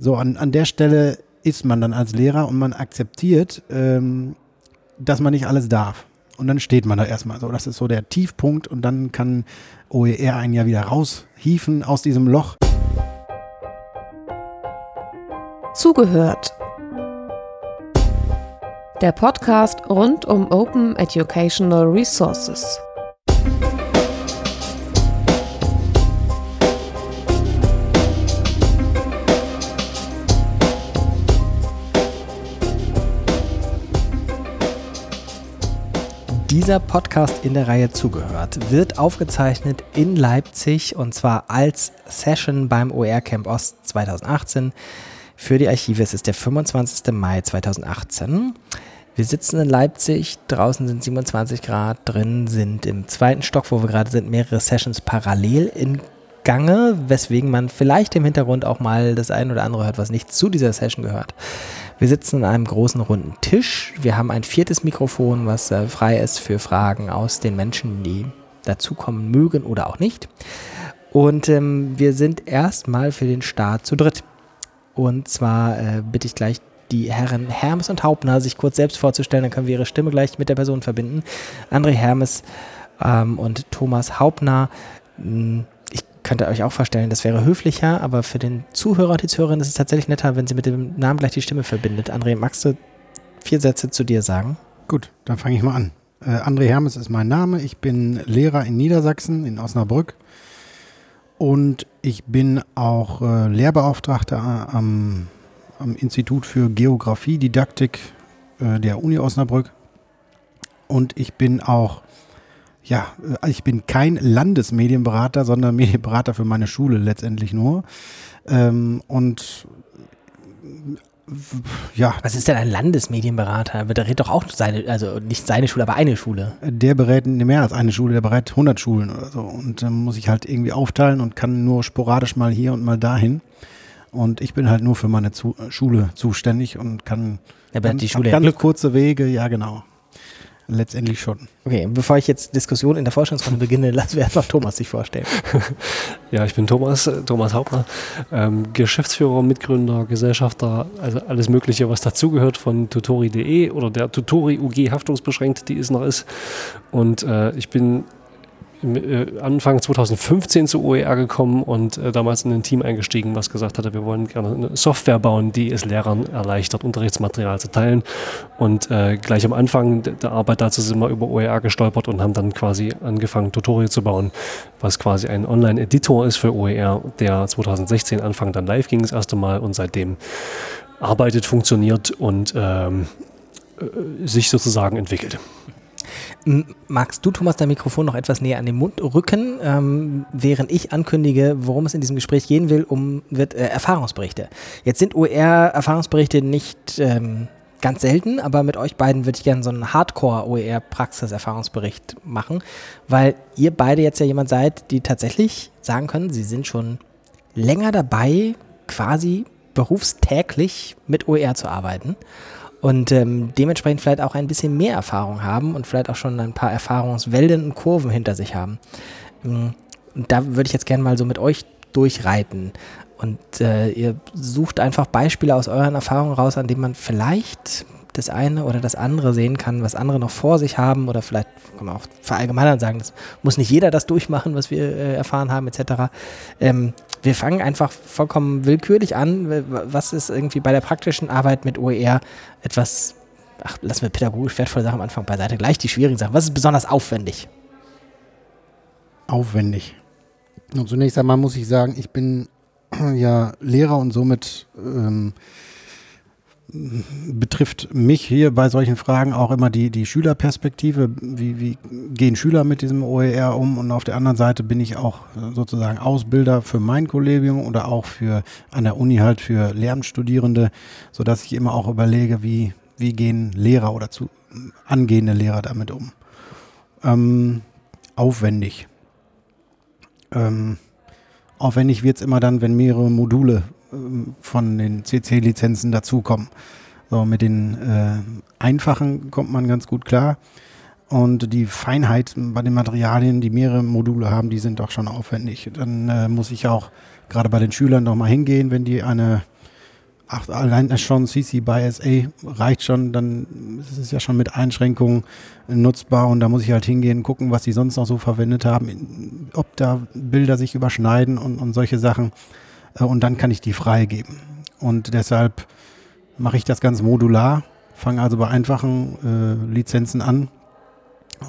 So, an, an der Stelle ist man dann als Lehrer und man akzeptiert, ähm, dass man nicht alles darf. Und dann steht man da erstmal so. Das ist so der Tiefpunkt und dann kann OER einen ja wieder raushieven aus diesem Loch. Zugehört. Der Podcast rund um Open Educational Resources. Dieser Podcast in der Reihe zugehört wird aufgezeichnet in Leipzig und zwar als Session beim OR Camp Ost 2018. Für die Archive ist es der 25. Mai 2018. Wir sitzen in Leipzig, draußen sind 27 Grad, drin sind im zweiten Stock, wo wir gerade sind, mehrere Sessions parallel in Gange, weswegen man vielleicht im Hintergrund auch mal das ein oder andere hört, was nicht zu dieser Session gehört. Wir sitzen an einem großen runden Tisch. Wir haben ein viertes Mikrofon, was äh, frei ist für Fragen aus den Menschen, die dazukommen mögen oder auch nicht. Und ähm, wir sind erstmal für den Start zu dritt. Und zwar äh, bitte ich gleich die Herren Hermes und Hauptner sich kurz selbst vorzustellen, dann können wir ihre Stimme gleich mit der Person verbinden. André Hermes ähm, und Thomas Hauptner. Könnt ihr euch auch vorstellen, das wäre höflicher, aber für den Zuhörer und die Zuhörerin ist es tatsächlich netter, wenn sie mit dem Namen gleich die Stimme verbindet. André, magst du vier Sätze zu dir sagen? Gut, dann fange ich mal an. Äh, André Hermes ist mein Name. Ich bin Lehrer in Niedersachsen, in Osnabrück. Und ich bin auch äh, Lehrbeauftragter am, am, Institut für Geografie, Didaktik äh, der Uni Osnabrück. Und ich bin auch ja, äh, ich bin kein Landesmedienberater, sondern Medienberater für meine Schule letztendlich nur. Ähm, und ja. Was ist denn ein Landesmedienberater? Der berät doch auch seine, also nicht seine Schule, aber eine Schule. Der berät mehr als eine Schule, der berät 100 Schulen oder so. Und dann muss ich halt irgendwie aufteilen und kann nur sporadisch mal hier und mal dahin. Und ich bin halt nur für meine zu Schule zuständig und kann ja, ganz, die Schule ganz kurze Wege, ja genau letztendlich schon. Okay, bevor ich jetzt Diskussion in der Forschungsrunde beginne, lassen wir erstmal Thomas sich vorstellen. ja, ich bin Thomas, äh, Thomas Hauptner, ähm, Geschäftsführer, Mitgründer, Gesellschafter, also alles Mögliche, was dazugehört von tutori.de oder der Tutori UG haftungsbeschränkt, die es noch ist. Und äh, ich bin Anfang 2015 zu OER gekommen und äh, damals in ein Team eingestiegen, was gesagt hatte, wir wollen gerne eine Software bauen, die es Lehrern erleichtert, Unterrichtsmaterial zu teilen. Und äh, gleich am Anfang der Arbeit dazu sind wir über OER gestolpert und haben dann quasi angefangen, Tutorial zu bauen, was quasi ein Online-Editor ist für OER, der 2016 Anfang dann live ging das erste Mal und seitdem arbeitet, funktioniert und ähm, äh, sich sozusagen entwickelt. Magst du, Thomas, dein Mikrofon noch etwas näher an den Mund rücken, ähm, während ich ankündige, worum es in diesem Gespräch gehen will, um wird, äh, Erfahrungsberichte. Jetzt sind OER-Erfahrungsberichte nicht ähm, ganz selten, aber mit euch beiden würde ich gerne so einen Hardcore-OER-Praxis-Erfahrungsbericht machen, weil ihr beide jetzt ja jemand seid, die tatsächlich sagen können, sie sind schon länger dabei, quasi berufstäglich mit OER zu arbeiten und ähm, dementsprechend vielleicht auch ein bisschen mehr Erfahrung haben und vielleicht auch schon ein paar Erfahrungswellen und Kurven hinter sich haben. Mm, und da würde ich jetzt gerne mal so mit euch durchreiten. Und äh, ihr sucht einfach Beispiele aus euren Erfahrungen raus, an denen man vielleicht das eine oder das andere sehen kann, was andere noch vor sich haben oder vielleicht kann man auch verallgemeinern sagen, das muss nicht jeder das durchmachen, was wir äh, erfahren haben etc. Ähm, wir fangen einfach vollkommen willkürlich an. Was ist irgendwie bei der praktischen Arbeit mit OER etwas, ach, lassen wir pädagogisch wertvolle Sachen am Anfang beiseite, gleich die schwierigen Sachen. Was ist besonders aufwendig? Aufwendig. Und zunächst einmal muss ich sagen, ich bin ja Lehrer und somit ähm, betrifft mich hier bei solchen Fragen auch immer die, die Schülerperspektive. Wie, wie gehen Schüler mit diesem OER um? Und auf der anderen Seite bin ich auch sozusagen Ausbilder für mein Kollegium oder auch für an der Uni halt für Lehramtsstudierende, sodass ich immer auch überlege, wie, wie gehen Lehrer oder zu angehende Lehrer damit um. Ähm, aufwendig. Ähm, aufwendig wird es immer dann, wenn mehrere Module von den CC-Lizenzen dazukommen. So, mit den äh, einfachen kommt man ganz gut klar. Und die Feinheit bei den Materialien, die mehrere Module haben, die sind doch schon aufwendig. Dann äh, muss ich auch gerade bei den Schülern noch mal hingehen, wenn die eine ach, allein schon CC by SA reicht schon, dann ist es ja schon mit Einschränkungen nutzbar und da muss ich halt hingehen, gucken, was die sonst noch so verwendet haben, ob da Bilder sich überschneiden und, und solche Sachen. Äh, und dann kann ich die freigeben. Und deshalb mache ich das ganz modular, fange also bei einfachen äh, Lizenzen an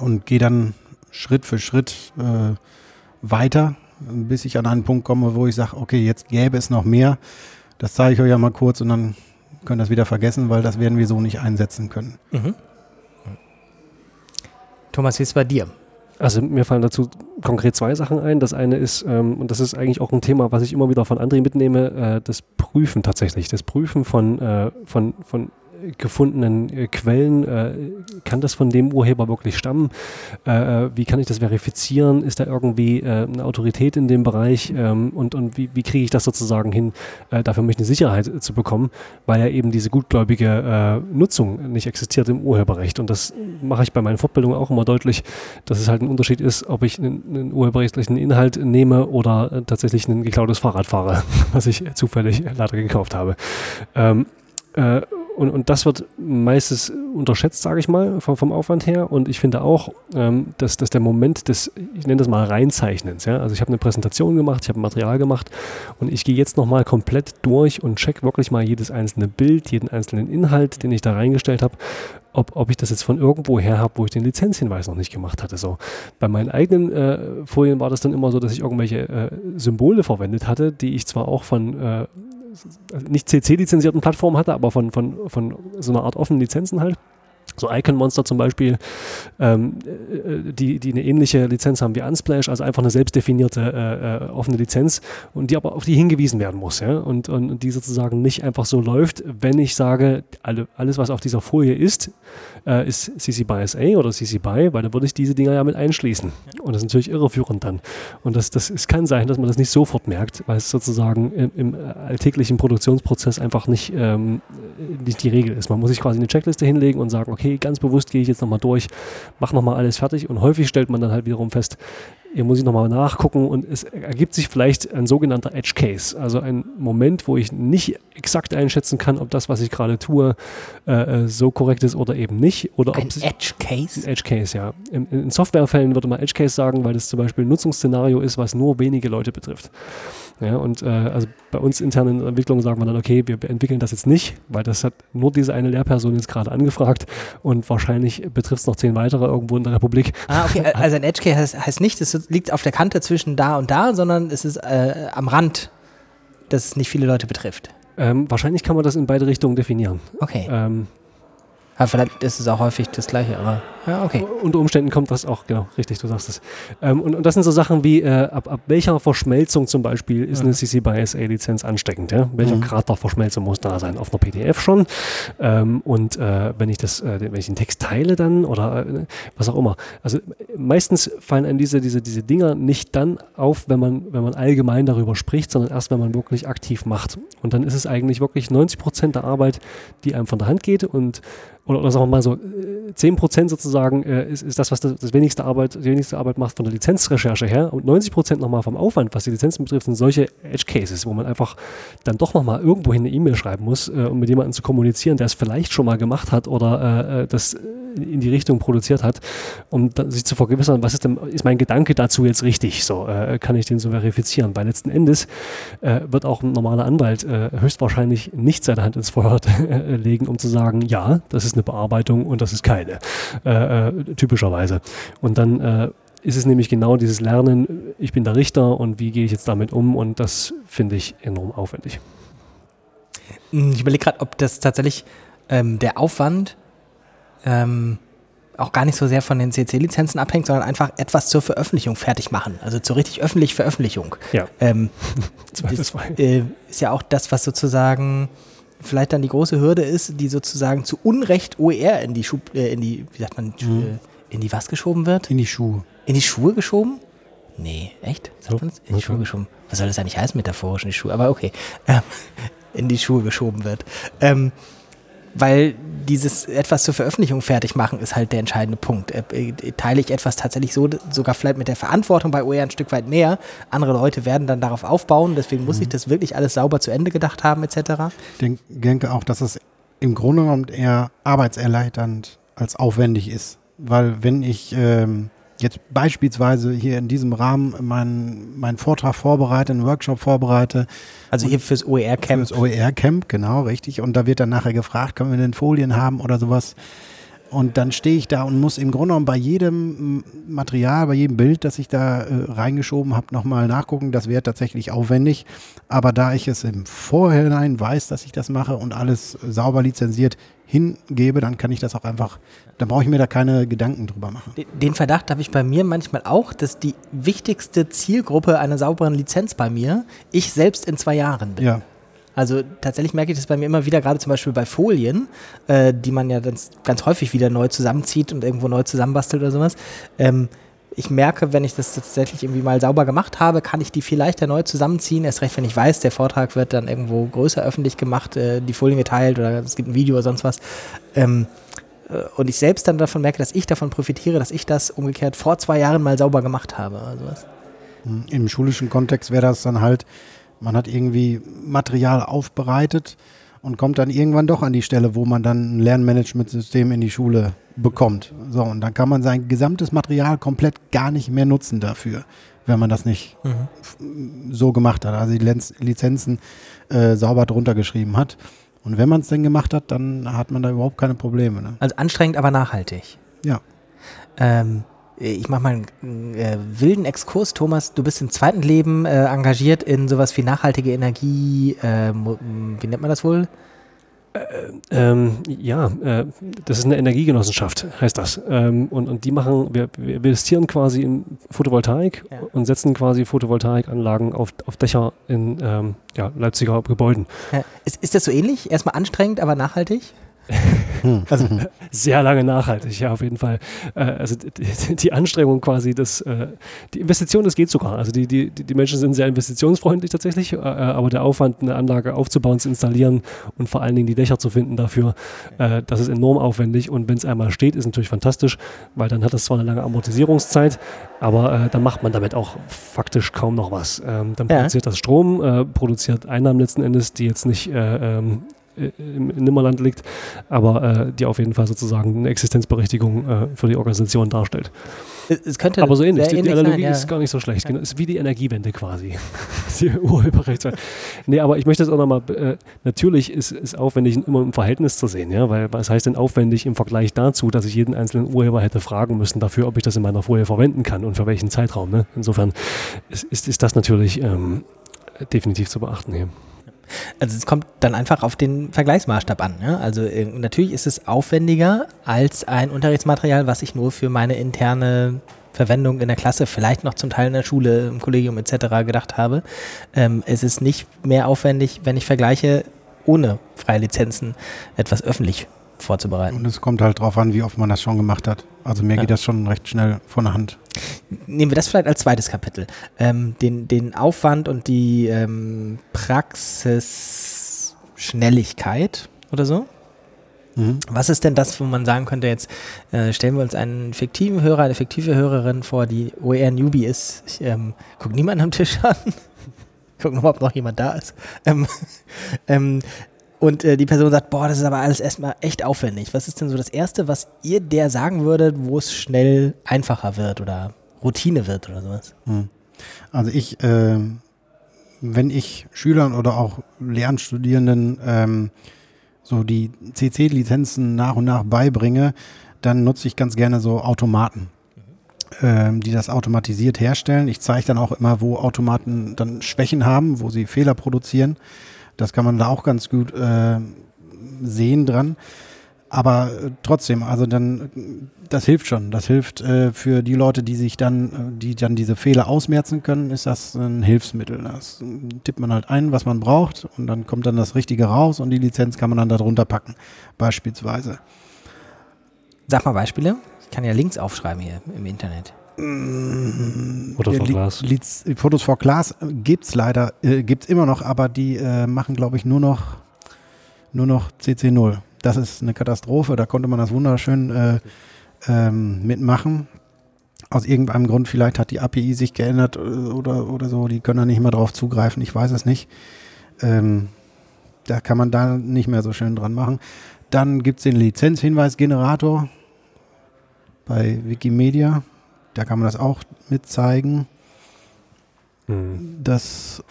und gehe dann Schritt für Schritt äh, weiter, bis ich an einen Punkt komme, wo ich sage, okay, jetzt gäbe es noch mehr. Das zeige ich euch ja mal kurz und dann könnt ihr das wieder vergessen, weil das werden wir so nicht einsetzen können. Mhm. Thomas, wie ist es bei dir? Also mir fallen dazu konkret zwei Sachen ein. Das eine ist, ähm, und das ist eigentlich auch ein Thema, was ich immer wieder von André mitnehme, äh, das Prüfen tatsächlich. Das Prüfen von, äh, von, von gefundenen äh, Quellen, äh, kann das von dem Urheber wirklich stammen? Äh, wie kann ich das verifizieren? Ist da irgendwie eine Autorität in dem Bereich? Ähm, und und wie, wie kriege ich das sozusagen hin, dafür mich eine Sicherheit zu bekommen, weil ja eben diese gutgläubige Nutzung nicht existiert im Urheberrecht. Und das mache ich bei meinen Fortbildungen auch immer deutlich, dass es halt ein Unterschied ist, ob ich einen, einen urheberrechtlichen Inhalt nehme oder tatsächlich ein geklautes Fahrrad fahre, was ich zufällig leider gekauft habe. Ähm, äh, und, und das wird meistens unterschätzt, sage ich mal, vom, vom, Aufwand her. Und ich finde auch, ähm, dass, dass der Moment des, ich nenne das mal Reinzeichnens, ja, also ich habe eine Präsentation gemacht, ich habe Material gemacht und ich gehe jetzt nochmal komplett durch und check wirklich mal jedes einzelne Bild, jeden einzelnen Inhalt, den ich da reingestellt habe ob, ob ich das jetzt von irgendwo her habe, wo ich den Lizenzhinweis noch nicht gemacht hatte. So. Bei meinen eigenen äh, Folien war das dann immer so, dass ich irgendwelche äh, Symbole verwendet hatte, die ich zwar auch von äh, nicht CC-lizenzierten Plattformen hatte, aber von, von, von so einer Art offenen Lizenzen halt. So Icon Monster zum Beispiel, ähm, äh, die, die eine ähnliche Lizenz haben wie Unsplash, also einfach eine selbstdefinierte äh, äh, offene Lizenz und die aber auf die hingewiesen werden muss. Ja? Und, und die sozusagen nicht einfach so läuft, wenn ich sage, alle, alles, was auf dieser Folie ist, äh, ist CC BY SA oder CC BY, weil dann würde ich diese Dinger ja mit einschließen. Und das ist natürlich irreführend dann. Und das, das, es kann sein, dass man das nicht sofort merkt, weil es sozusagen im, im alltäglichen Produktionsprozess einfach nicht, ähm, nicht die Regel ist. Man muss sich quasi eine Checkliste hinlegen und sagen, okay, ganz bewusst gehe ich jetzt nochmal durch, mache nochmal alles fertig. Und häufig stellt man dann halt wiederum fest, hier muss ich nochmal nachgucken und es ergibt sich vielleicht ein sogenannter Edge Case, also ein Moment, wo ich nicht exakt einschätzen kann, ob das, was ich gerade tue, äh, äh so korrekt ist oder eben nicht. Oder ein Edge Case? Ein Edge Case, ja. In, in Softwarefällen würde man Edge Case sagen, weil das zum Beispiel ein Nutzungsszenario ist, was nur wenige Leute betrifft. Ja, und äh, also bei uns internen Entwicklungen sagen wir dann, okay, wir entwickeln das jetzt nicht, weil das hat nur diese eine Lehrperson jetzt gerade angefragt und wahrscheinlich betrifft es noch zehn weitere irgendwo in der Republik. Ah, okay, also ein Edge Case heißt, heißt nicht, es liegt auf der Kante zwischen da und da, sondern es ist äh, am Rand, dass es nicht viele Leute betrifft. Ähm, wahrscheinlich kann man das in beide Richtungen definieren. Okay. Ähm, aber vielleicht ist es auch häufig das Gleiche, aber ja, okay. Unter Umständen kommt das auch, genau, richtig, du sagst es. Ähm, und, und, das sind so Sachen wie, äh, ab, ab welcher Verschmelzung zum Beispiel ist mhm. eine CC by SA-Lizenz ansteckend? Ja? Welcher mhm. Grad der Verschmelzung muss da sein? Auf einer PDF schon. Ähm, und äh, wenn ich das, äh, wenn ich den Text teile dann oder äh, was auch immer. Also meistens fallen einem diese, diese, diese Dinger nicht dann auf, wenn man, wenn man allgemein darüber spricht, sondern erst, wenn man wirklich aktiv macht. Und dann ist es eigentlich wirklich 90 Prozent der Arbeit, die einem von der Hand geht und oder, oder sagen wir mal so, 10% äh, sozusagen äh, ist, ist das, was das, das, wenigste Arbeit, die wenigste Arbeit macht von der Lizenzrecherche her. Und 90% nochmal vom Aufwand, was die Lizenzen betrifft, sind solche Edge Cases, wo man einfach dann doch nochmal irgendwohin eine E-Mail schreiben muss, äh, um mit jemandem zu kommunizieren, der es vielleicht schon mal gemacht hat oder äh, äh das in die Richtung produziert hat, um sich zu vergewissern, was ist denn, ist mein Gedanke dazu jetzt richtig? So, äh, kann ich den so verifizieren? Weil letzten Endes äh, wird auch ein normaler Anwalt äh, höchstwahrscheinlich nicht seine Hand ins Feuer äh, legen, um zu sagen, ja, das ist eine Bearbeitung und das ist keine, äh, äh, typischerweise. Und dann ist es nämlich genau dieses Lernen, ich bin der Richter und wie gehe ich jetzt damit um und das finde ich enorm aufwendig. Ich überlege gerade, ob das tatsächlich ähm, der Aufwand ähm, auch gar nicht so sehr von den CC-Lizenzen abhängt, sondern einfach etwas zur Veröffentlichung fertig machen. Also zur richtig öffentlichen Veröffentlichung. Ja. Ähm, das, äh, ist ja auch das, was sozusagen vielleicht dann die große Hürde ist, die sozusagen zu Unrecht OER in die Schub, äh, in die, wie sagt man, mhm. In die was geschoben wird? In die Schuhe. In die Schuhe geschoben? Nee, echt? Sagt man In die Schuhe geschoben. Was soll das eigentlich heißen, metaphorisch in die Schuhe? Aber okay. Ähm, in die Schuhe geschoben wird. Ähm, weil dieses etwas zur Veröffentlichung fertig machen ist halt der entscheidende Punkt. Äh, äh, teile ich etwas tatsächlich so, sogar vielleicht mit der Verantwortung bei OER ein Stück weit mehr. Andere Leute werden dann darauf aufbauen, deswegen muss ich das wirklich alles sauber zu Ende gedacht haben, etc. Ich denke auch, dass es im Grunde genommen eher arbeitserleichternd als aufwendig ist. Weil wenn ich ähm, jetzt beispielsweise hier in diesem Rahmen meinen mein Vortrag vorbereite, einen Workshop vorbereite. Also hier fürs OER-Camp. Fürs OER-Camp, genau, richtig. Und da wird dann nachher gefragt, können wir denn Folien haben oder sowas. Und dann stehe ich da und muss im Grunde genommen bei jedem Material, bei jedem Bild, das ich da äh, reingeschoben habe, nochmal nachgucken. Das wäre tatsächlich aufwendig. Aber da ich es im Vorhinein weiß, dass ich das mache und alles sauber lizenziert hingebe, dann kann ich das auch einfach, dann brauche ich mir da keine Gedanken drüber machen. Den Verdacht habe ich bei mir manchmal auch, dass die wichtigste Zielgruppe einer sauberen Lizenz bei mir ich selbst in zwei Jahren bin. Ja. Also tatsächlich merke ich das bei mir immer wieder, gerade zum Beispiel bei Folien, äh, die man ja ganz, ganz häufig wieder neu zusammenzieht und irgendwo neu zusammenbastelt oder sowas. Ähm, ich merke, wenn ich das tatsächlich irgendwie mal sauber gemacht habe, kann ich die viel leichter neu zusammenziehen. Erst recht, wenn ich weiß, der Vortrag wird dann irgendwo größer öffentlich gemacht, äh, die Folien geteilt oder es gibt ein Video oder sonst was. Ähm, äh, und ich selbst dann davon merke, dass ich davon profitiere, dass ich das umgekehrt vor zwei Jahren mal sauber gemacht habe. Also was. Im schulischen Kontext wäre das dann halt, man hat irgendwie Material aufbereitet und kommt dann irgendwann doch an die Stelle, wo man dann ein Lernmanagementsystem in die Schule bekommt. So, und dann kann man sein gesamtes Material komplett gar nicht mehr nutzen dafür, wenn man das nicht mhm. so gemacht hat, also die Lizenzen äh, sauber drunter geschrieben hat. Und wenn man es denn gemacht hat, dann hat man da überhaupt keine Probleme. Ne? Also anstrengend, aber nachhaltig. Ja. Ähm, ich mache mal einen äh, wilden Exkurs. Thomas, du bist im zweiten Leben äh, engagiert in sowas wie nachhaltige Energie. Äh, wie nennt man das wohl? Äh, ähm, ja, äh, das ist eine Energiegenossenschaft, heißt das. Ähm, und, und die machen, wir, wir investieren quasi in Photovoltaik ja. und setzen quasi Photovoltaikanlagen auf, auf Dächer in ähm, ja, Leipziger Gebäuden. Ja. Ist, ist das so ähnlich? Erstmal anstrengend, aber nachhaltig? Also sehr lange nachhaltig, ja, auf jeden Fall. Äh, also die, die, Anstrengung quasi, das, äh, die Investition, das geht sogar. Also die, die, die Menschen sind sehr investitionsfreundlich tatsächlich, äh, aber der Aufwand, eine Anlage aufzubauen, zu installieren und vor allen Dingen die Dächer zu finden dafür, das ist enorm aufwendig und wenn es einmal steht, ist natürlich fantastisch, weil dann hat das zwar eine lange Amortisierungszeit, aber dann macht man damit auch faktisch kaum noch was. Ähm, dann produziert ja. das Strom, produziert Einnahmen letzten Endes, die jetzt nicht ähm, im Nimmerland liegt, aber äh, die auf jeden Fall sozusagen eine Existenzberechtigung äh, für die Organisation darstellt. Es könnte aber so ähnlich. Die, die Analogie sein, ja. ist gar nicht so schlecht. Genau, ist wie die Energiewende quasi. die Urheberrechte. nee, aber ich möchte es auch nochmal, äh, natürlich ist es aufwendig immer im Verhältnis zu sehen, ja, weil was heißt denn aufwendig im Vergleich dazu, dass ich jeden einzelnen Urheber hätte fragen müssen dafür, ob ich das in meiner Folie verwenden kann und für welchen Zeitraum. Ne? Insofern ist, ist, ist das natürlich ähm, definitiv zu beachten hier. Also es kommt dann einfach auf den Vergleichsmaßstab an. Ja? Also äh, natürlich ist es aufwendiger als ein Unterrichtsmaterial, was ich nur für meine interne Verwendung in der Klasse, vielleicht noch zum Teil in der Schule, im Kollegium etc. gedacht habe. Ähm, es ist nicht mehr aufwendig, wenn ich vergleiche, ohne freie Lizenzen etwas öffentlich vorzubereiten. Und es kommt halt darauf an, wie oft man das schon gemacht hat. Also mir ja. geht das schon recht schnell von der Hand. Nehmen wir das vielleicht als zweites Kapitel. Ähm, den, den Aufwand und die ähm, Praxisschnelligkeit oder so. Mhm. Was ist denn das, wo man sagen könnte, jetzt äh, stellen wir uns einen fiktiven Hörer, eine fiktive Hörerin vor, die OER Newbie ist. Ich ähm, gucke niemanden am Tisch an. Gucken, ob noch jemand da ist. Ähm, ähm, und äh, die Person sagt, boah, das ist aber alles erstmal echt aufwendig. Was ist denn so das Erste, was ihr der sagen würdet, wo es schnell einfacher wird oder Routine wird oder sowas? Hm. Also ich, äh, wenn ich Schülern oder auch Lernstudierenden ähm, so die CC-Lizenzen nach und nach beibringe, dann nutze ich ganz gerne so Automaten, ähm, die das automatisiert herstellen. Ich zeige dann auch immer, wo Automaten dann Schwächen haben, wo sie Fehler produzieren. Das kann man da auch ganz gut äh, sehen dran. Aber äh, trotzdem, also dann, das hilft schon. Das hilft äh, für die Leute, die sich dann, die dann diese Fehler ausmerzen können, ist das ein Hilfsmittel. Das tippt man halt ein, was man braucht, und dann kommt dann das Richtige raus und die Lizenz kann man dann darunter packen, beispielsweise. Sag mal Beispiele. Ich kann ja Links aufschreiben hier im Internet. Fotos vor Glas. Fotos vor Glas gibt es leider, äh, gibt es immer noch, aber die äh, machen, glaube ich, nur noch, nur noch CC0. das ist eine Katastrophe. Da konnte man das wunderschön äh, ähm, mitmachen. Aus irgendeinem Grund, vielleicht hat die API sich geändert äh, oder, oder so, die können da nicht mehr drauf zugreifen, ich weiß es nicht. Ähm, da kann man da nicht mehr so schön dran machen. Dann gibt es den Lizenzhinweisgenerator bei Wikimedia. Da kann man das auch mit zeigen. Hm. Das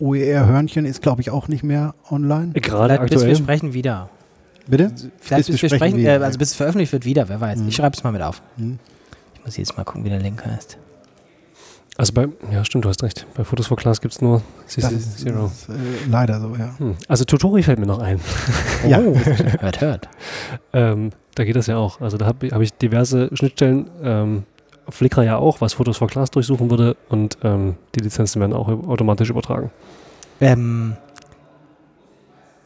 OER-Hörnchen ist, glaube ich, auch nicht mehr online. Gerade Vielleicht bis wir aktuell. sprechen wieder. Bitte? Vielleicht bis, wir sprechen, wieder, äh, also bis es veröffentlicht wird wieder, wer weiß. Mhm. Ich schreibe es mal mit auf. Hm. Ich muss jetzt mal gucken, wie der Link heißt. Also bei, ja stimmt, du hast recht. Bei Photos for Class gibt es nur Das CC ist, Zero. das ist äh, leider so, ja. Hm. Also Tutori fällt mir noch ein. Ja. Oh, hört, hört. Ähm, da geht das ja auch. Also da habe hab ich diverse Schnittstellen. Ähm, Flickr ja auch, was Fotos for Class durchsuchen würde. Und ähm, die Lizenzen werden auch automatisch übertragen. Ähm,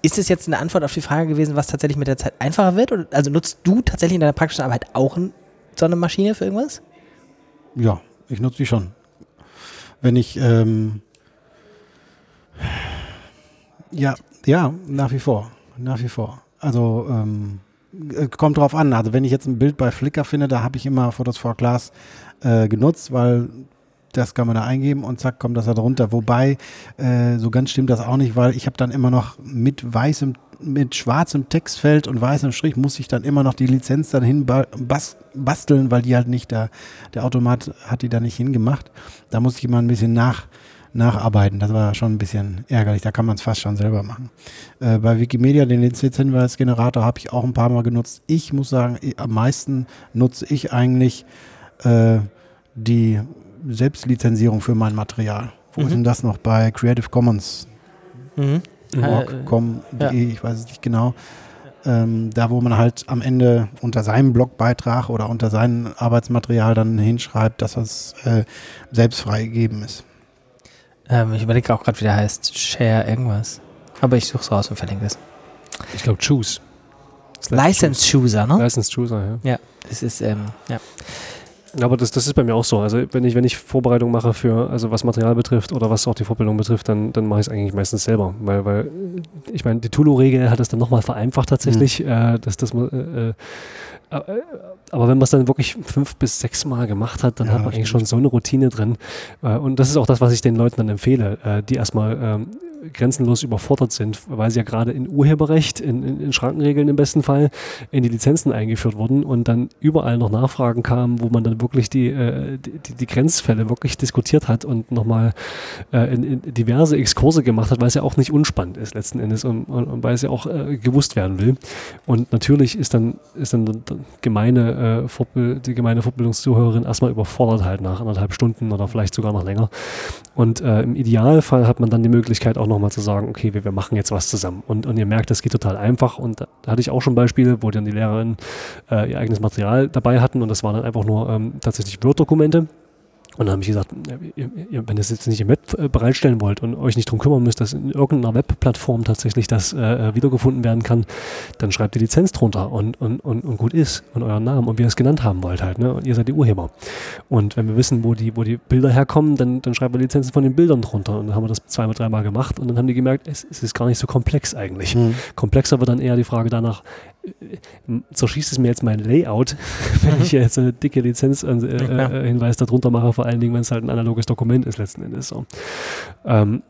ist es jetzt eine Antwort auf die Frage gewesen, was tatsächlich mit der Zeit einfacher wird? Oder, also nutzt du tatsächlich in deiner praktischen Arbeit auch ein, so eine Maschine für irgendwas? Ja, ich nutze die schon. Wenn ich, ähm, ja, ja, nach wie vor, nach wie vor. Also, ähm, äh, kommt drauf an. Also, wenn ich jetzt ein Bild bei Flickr finde, da habe ich immer Photos for Class äh, genutzt, weil das kann man da eingeben und zack, kommt das da drunter. Wobei, äh, so ganz stimmt das auch nicht, weil ich habe dann immer noch mit weißem, mit schwarzem Textfeld und weißem Strich muss ich dann immer noch die Lizenz dann hin ba- bas basteln, weil die halt nicht da, der Automat hat die da nicht hingemacht. Da muss ich immer ein bisschen nach, nacharbeiten. Das war schon ein bisschen ärgerlich. Da kann man es fast schon selber machen. Äh, bei Wikimedia, den Lizenzhinweisgenerator, habe ich auch ein paar Mal genutzt. Ich muss sagen, am meisten nutze ich eigentlich äh, die Selbstlizenzierung für mein Material. Wo Mhm. ist denn das noch? Bei Creative Commons Mhm. org, Äh, com, ja. de, ich weiß es nicht genau. Ähm, da, wo man halt am Ende unter seinem Blogbeitrag oder unter seinem Arbeitsmaterial dann hinschreibt, dass das äh, selbst freigegeben ist. Ähm, ich überlege auch gerade, wie der heißt. Share irgendwas. Aber ich suche es raus und verlinke es. Ich glaube Choose. License Chooser, ne? License Chooser, ja. Ja, das ist, ähm, ja. Aber das, das ist bei mir auch so. Also wenn ich, wenn ich Vorbereitung mache für, also was Material betrifft oder was auch die Vorbildung betrifft, dann, dann mache ich es eigentlich meistens selber. Weil, weil ich meine, die Tulu-Regel hat es dann nochmal vereinfacht tatsächlich. Äh, dass, man, äh, äh, äh, aber wenn man es dann wirklich fünf bis sechs Mal gemacht hat, dann Ja, hat man eigentlich schon so eine Routine drin. Äh, und das ist auch das, was ich den Leuten dann empfehle, äh, die erstmal ähm, grenzenlos überfordert sind, weil sie ja gerade in Urheberrecht, in, in, in Schrankenregeln im besten Fall, in die Lizenzen eingeführt wurden und dann überall noch Nachfragen kamen, wo man dann wirklich die, äh, die, die Grenzfälle wirklich diskutiert hat und nochmal äh, in, in diverse Exkurse gemacht hat, weil es ja auch nicht unspannend ist letzten Endes und, und, und weil es ja auch äh, gewusst werden will. Und natürlich ist dann, ist dann gemeine, äh, die gemeine Fortbildungszuhörerin erstmal überfordert halt nach anderthalb Stunden oder vielleicht sogar noch länger. Und äh, im Idealfall hat man dann die Möglichkeit auch nochmal zu sagen, okay, wir, wir machen jetzt was zusammen. Und, und ihr merkt, das geht total einfach. Und da, hatte ich auch schon Beispiele, wo dann die Lehrerinnen äh, ihr eigenes Material dabei hatten und das waren dann einfach nur ähm, tatsächlich Word-Dokumente. Und dann habe ich gesagt, wenn ihr es jetzt nicht im Web äh, bereitstellen wollt und euch nicht drum kümmern müsst, dass in irgendeiner Webplattform tatsächlich das äh, wiedergefunden werden kann, dann schreibt die Lizenz drunter und, und, und, und gut ist und euren Namen und wie ihr es genannt haben wollt halt. Ne? Und ihr seid die Urheber. Und wenn wir wissen, wo die, wo die Bilder herkommen, dann, dann schreiben wir Lizenzen von den Bildern drunter. Und dann haben wir das zweimal, dreimal gemacht und dann haben die gemerkt, es, es ist gar nicht so komplex eigentlich. Hm. Komplexer wird dann eher die Frage danach, äh, zerschießt es mir jetzt mein Layout, wenn ich jetzt eine dicke Lizenzhinweis äh, äh, darunter mache, vor allen Dingen, wenn es halt ein analoges Dokument ist letzten Endes so. Ähm,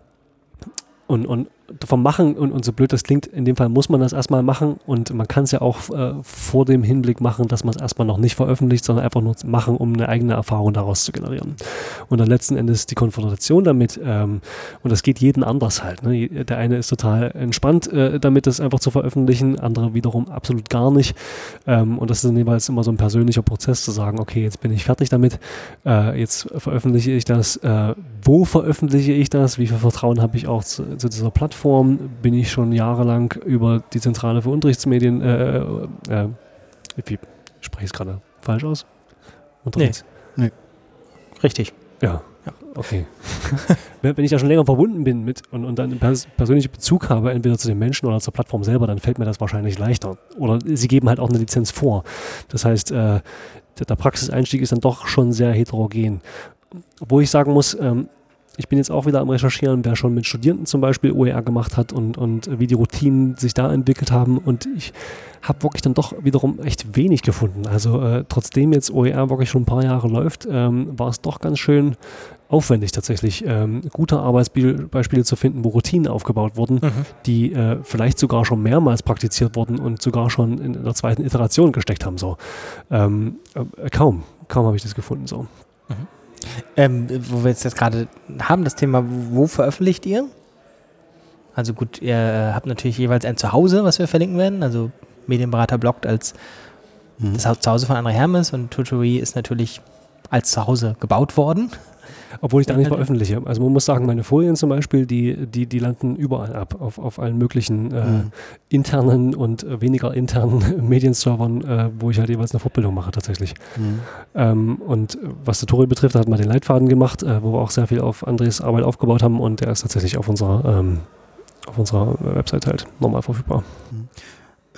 und, und vom Machen und, und so blöd das klingt, in dem Fall muss man das erstmal machen und man kann es ja auch äh, vor dem Hinblick machen, dass man es erstmal noch nicht veröffentlicht, sondern einfach nur machen, um eine eigene Erfahrung daraus zu generieren. Und dann letzten Endes die Konfrontation damit, ähm, und das geht jeden anders halt. Ne? Der eine ist total entspannt äh, damit, das einfach zu veröffentlichen, andere wiederum absolut gar nicht. Ähm, und das ist dann jeweils immer so ein persönlicher Prozess zu sagen, okay, jetzt bin ich fertig damit, äh, jetzt veröffentliche ich das, äh, wo veröffentliche ich das, wie viel Vertrauen habe ich auch zu, zu dieser Plattform, bin ich schon jahrelang über die Zentrale für Unterrichtsmedien, äh, äh, wie spreche ich es gerade falsch aus? Unterrichts Richtig. ja, okay. wenn, ich da schon länger verbunden bin mit und, und dann einen pers persönlichen Bezug habe, entweder zu den Menschen oder zur Plattform selber, dann fällt mir das wahrscheinlich leichter. Oder sie geben halt auch eine Lizenz vor. Das heißt, äh, der, Praxiseinstieg ist dann doch schon sehr heterogen. Wo ich sagen muss, ähm, ich bin jetzt auch wieder am Recherchieren, wer schon mit Studierenden zum Beispiel OER gemacht hat und, und wie die Routinen sich da entwickelt haben. Und ich habe wirklich dann doch wiederum echt wenig gefunden. Also äh, trotzdem jetzt OER wirklich schon ein paar Jahre läuft, ähm, war es doch ganz schön aufwendig tatsächlich, ähm, gute Arbeitsbeispiele zu finden, wo Routinen aufgebaut wurden, mhm. die äh, vielleicht sogar schon mehrmals praktiziert wurden und sogar schon in der zweiten Iteration gesteckt haben. So. Ähm, äh, kaum, kaum habe ich das gefunden. So. Ähm, wo wir jetzt, jetzt gerade haben, das Thema, wo veröffentlicht ihr? Also gut, ihr äh, habt natürlich jeweils ein Zuhause, was wir verlinken werden. Also Medienberater bloggt als mhm. das Zuhause von André Hermes und Tutori ist natürlich als Zuhause gebaut worden. Obwohl ich da nicht veröffentliche. Also man muss sagen, meine Folien zum Beispiel, die, die, die landen überall ab, auf, auf allen möglichen äh, mhm. internen und äh, weniger internen Medienservern, äh, wo ich halt jeweils eine Fortbildung mache tatsächlich. Mhm. Ähm, und was Tutorial betrifft, hat man den Leitfaden gemacht, äh, wo wir auch sehr viel auf Andres Arbeit aufgebaut haben und der ist tatsächlich auf unserer, ähm, auf unserer Website halt normal verfügbar. Mhm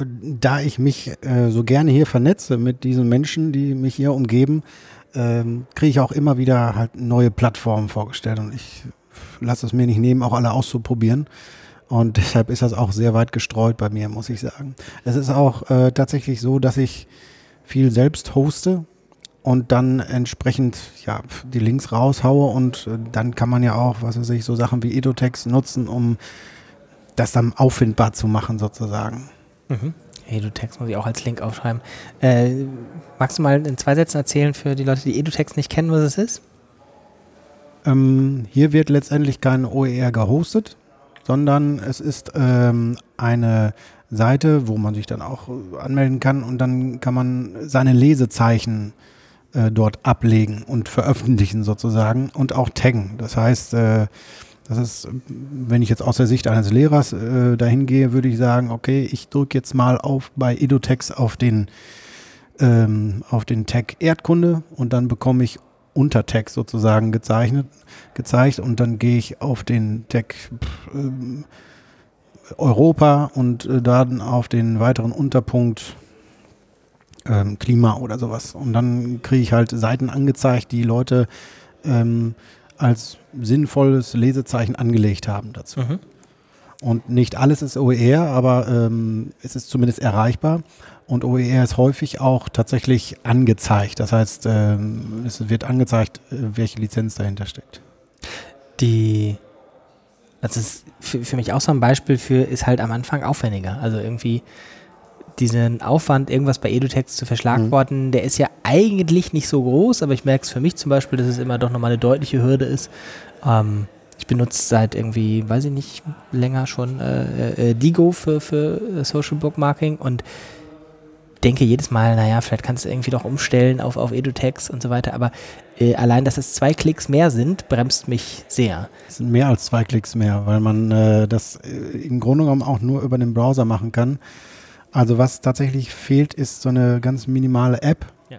da ich mich äh, so gerne hier vernetze mit diesen Menschen, die mich hier umgeben, ähm, kriege ich auch immer wieder halt neue Plattformen vorgestellt und ich lasse es mir nicht nehmen, auch alle auszuprobieren. Und deshalb ist das auch sehr weit gestreut bei mir, muss ich sagen. Es ist auch äh, tatsächlich so, dass ich viel selbst hoste und dann entsprechend ja, die Links raushaue und äh, dann kann man ja auch, was weiß ich, so Sachen wie Edotext nutzen, um das dann auffindbar zu machen sozusagen. Mhm. Edutext muss ich auch als Link aufschreiben. Äh, magst du mal in zwei Sätzen erzählen für die Leute, die Edutext nicht kennen, was es ist? Ähm, hier wird letztendlich kein OER gehostet, sondern es ist ähm, eine Seite, wo man sich dann auch anmelden kann und dann kann man seine Lesezeichen äh, dort ablegen und veröffentlichen sozusagen und auch taggen. Das heißt, äh, das ist, wenn ich jetzt aus der Sicht eines Lehrers äh, dahin gehe, würde ich sagen, okay, ich drücke jetzt mal auf bei Edotex auf den, ähm, auf den Tag Erdkunde und dann bekomme ich Untertext sozusagen gezeichnet, gezeigt und dann gehe ich auf den Tag äh, Europa und äh, dann auf den weiteren Unterpunkt ähm, Klima oder sowas. Und dann kriege ich halt Seiten angezeigt, die Leute ähm, als sinnvolles Lesezeichen angelegt haben dazu. Mhm. Und nicht alles ist OER, aber ähm, es ist zumindest erreichbar. Und OER ist häufig auch tatsächlich angezeigt. Das heißt, ähm, es wird angezeigt, äh, welche Lizenz dahinter steckt. Die, das ist für, für mich auch so ein Beispiel für, ist halt am Anfang aufwendiger. Also irgendwie diesen Aufwand, irgendwas bei Edutext zu verschlagworten, mhm. der ist ja eigentlich nicht so groß, aber ich merke es für mich zum Beispiel, dass es immer doch nochmal eine deutliche Hürde ist. Ähm, ich benutze seit irgendwie, weiß ich nicht, länger schon äh, äh, Digo für, für äh, Social Bookmarking und denke jedes Mal, naja, vielleicht kannst du irgendwie doch umstellen auf, auf Edutext und so weiter, aber äh, allein, dass es zwei Klicks mehr sind, bremst mich sehr. Es sind mehr als zwei Klicks mehr, weil man äh, das äh, im Grunde genommen auch nur über den Browser machen kann. Also was tatsächlich fehlt, ist so eine ganz minimale App. Ja.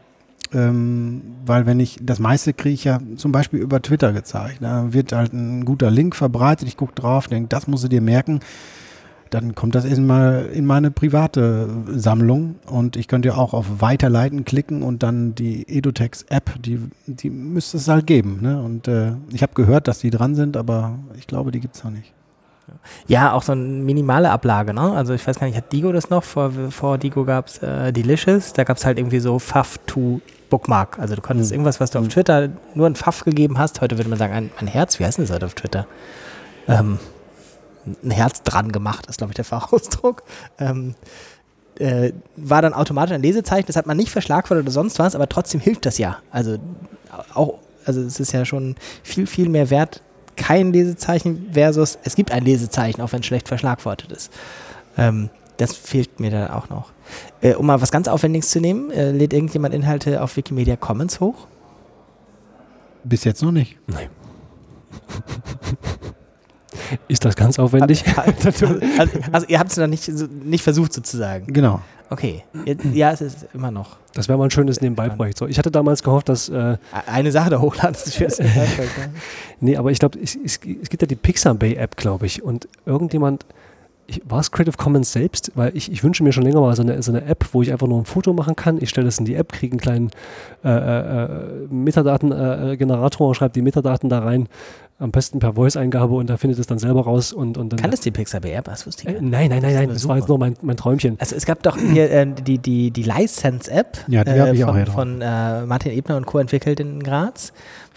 Ähm, weil wenn ich, das meiste kriege ich ja zum Beispiel über Twitter gezeigt. Da wird halt ein guter Link verbreitet, ich gucke drauf, denke, das musst du dir merken. Dann kommt das erstmal in meine private Sammlung und ich könnte ja auch auf Weiterleiten klicken und dann die Edutex-App, die, die müsste es halt geben. Ne? Und äh, ich habe gehört, dass die dran sind, aber ich glaube, die gibt es noch nicht. Ja, auch so eine minimale Ablage, ne? Also ich weiß gar nicht, hat Digo das noch? Vor, vor Digo gab es äh, Delicious, da gab es halt irgendwie so Pfaff to Bookmark. Also du konntest mhm. irgendwas, was du auf mhm. Twitter nur ein Pfaff gegeben hast, heute würde man sagen, ein, ein Herz, wie heißt denn das heute auf Twitter? Ähm, ein Herz dran gemacht, ist glaube ich der Fachausdruck. Ähm, äh, war dann automatisch ein Lesezeichen, das hat man nicht verschlagwortet oder sonst was, aber trotzdem hilft das ja. Also auch, also es ist ja schon viel, viel mehr wert, kein Lesezeichen versus es gibt ein Lesezeichen, auch wenn es schlecht verschlagwortet ist. Ähm, das fehlt mir da auch noch. Äh, um mal was ganz Aufwendiges zu nehmen, äh, lädt irgendjemand Inhalte auf Wikimedia Commons hoch? Bis jetzt noch nicht. Nein. Ist das ganz aufwendig? Also, also, also ihr habt es noch nicht, nicht versucht sozusagen. Genau. Okay. Ja, es ist immer noch. Das wäre mal ein schönes Nebenbei-Projekt. So, ich hatte damals gehofft, dass. Äh, Eine Sache da hochladen ist schwer. nee, aber ich glaube, es, es, gibt ja die Pixar Bay App, glaube ich. Und irgendjemand war es Creative Commons selbst? Weil ich, ich wünsche mir schon länger mal so eine, so eine App, wo ich einfach nur ein Foto machen kann. Ich stelle das in die App, kriege einen kleinen äh, äh, äh Metadatengenerator, schreibe die Metadaten da rein am besten per Voice-Eingabe und da findet es dann selber raus und, und dann. Kann es die Pixabay-App? Das wusste ich äh, Nein, nein, nein, nein, das, das war jetzt nur mein, mein Träumchen. Also es gab doch hier äh, die, die, die License-App ja, äh, von, von äh, Martin Ebner und Co. entwickelt in Graz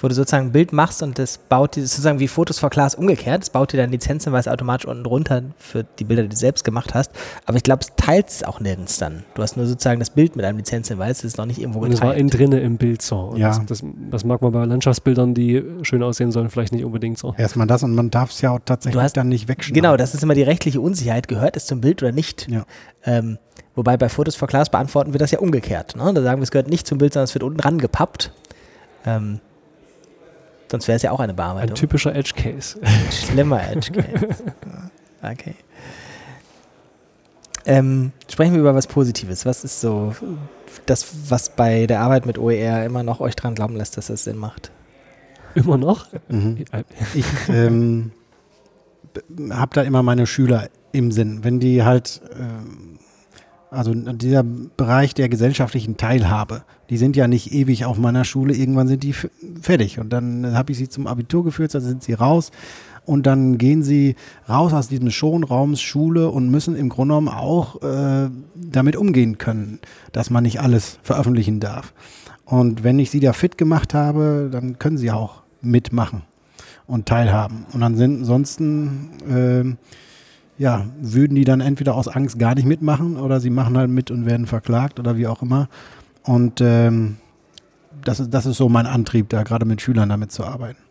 wo du sozusagen ein Bild machst und das baut dir sozusagen wie Fotos vor Class umgekehrt. Das baut dir dann lizenzenweise automatisch unten drunter für die Bilder, die du selbst gemacht hast. Aber ich glaube, es teilt es auch nirgends dann. Du hast nur sozusagen das Bild mit einem Lizenzhinweis, das ist noch nicht irgendwo geteilt. Und es war innen drinne im Bild so. Und ja. Das, das, das, mag man bei Landschaftsbildern, die schön aussehen sollen, vielleicht nicht unbedingt so. Erstmal das und man darf es ja auch tatsächlich hast, dann nicht wegschneiden. Genau, das ist immer die rechtliche Unsicherheit. Gehört es zum Bild oder nicht? Ja. Ähm, wobei bei Fotos for Class beantworten wir das ja umgekehrt. Ne? Da sagen wir, es gehört nicht zum Bild, sondern es wird unten dran gepappt. Ähm, Sonst wäre es ja auch eine Bearbeitung. Ein typischer Edge Case. Schlimmer Edge Case. okay. Ähm, sprechen wir über was Positives. Was ist so das, was bei der Arbeit mit OER immer noch euch dran glauben lässt, dass das Sinn macht? Immer noch? Mhm. Ich ähm, habe da immer meine Schüler im Sinn. Wenn die halt ähm, also dieser Bereich der gesellschaftlichen Teilhabe, die sind ja nicht ewig auf meiner Schule, irgendwann sind die fertig. Und dann habe ich sie zum Abitur geführt, dann sind sie raus. Und dann gehen sie raus aus diesem Schonraums Schule und müssen im Grunde genommen auch äh, damit umgehen können, dass man nicht alles veröffentlichen darf. Und wenn ich sie da fit gemacht habe, dann können sie auch mitmachen und teilhaben. Und ansonsten äh, ja, würden die dann entweder aus Angst gar nicht mitmachen oder sie machen halt mit und werden verklagt oder wie auch immer. Und ähm, das, ist, das ist so mein Antrieb, da gerade mit Schülern damit zu arbeiten.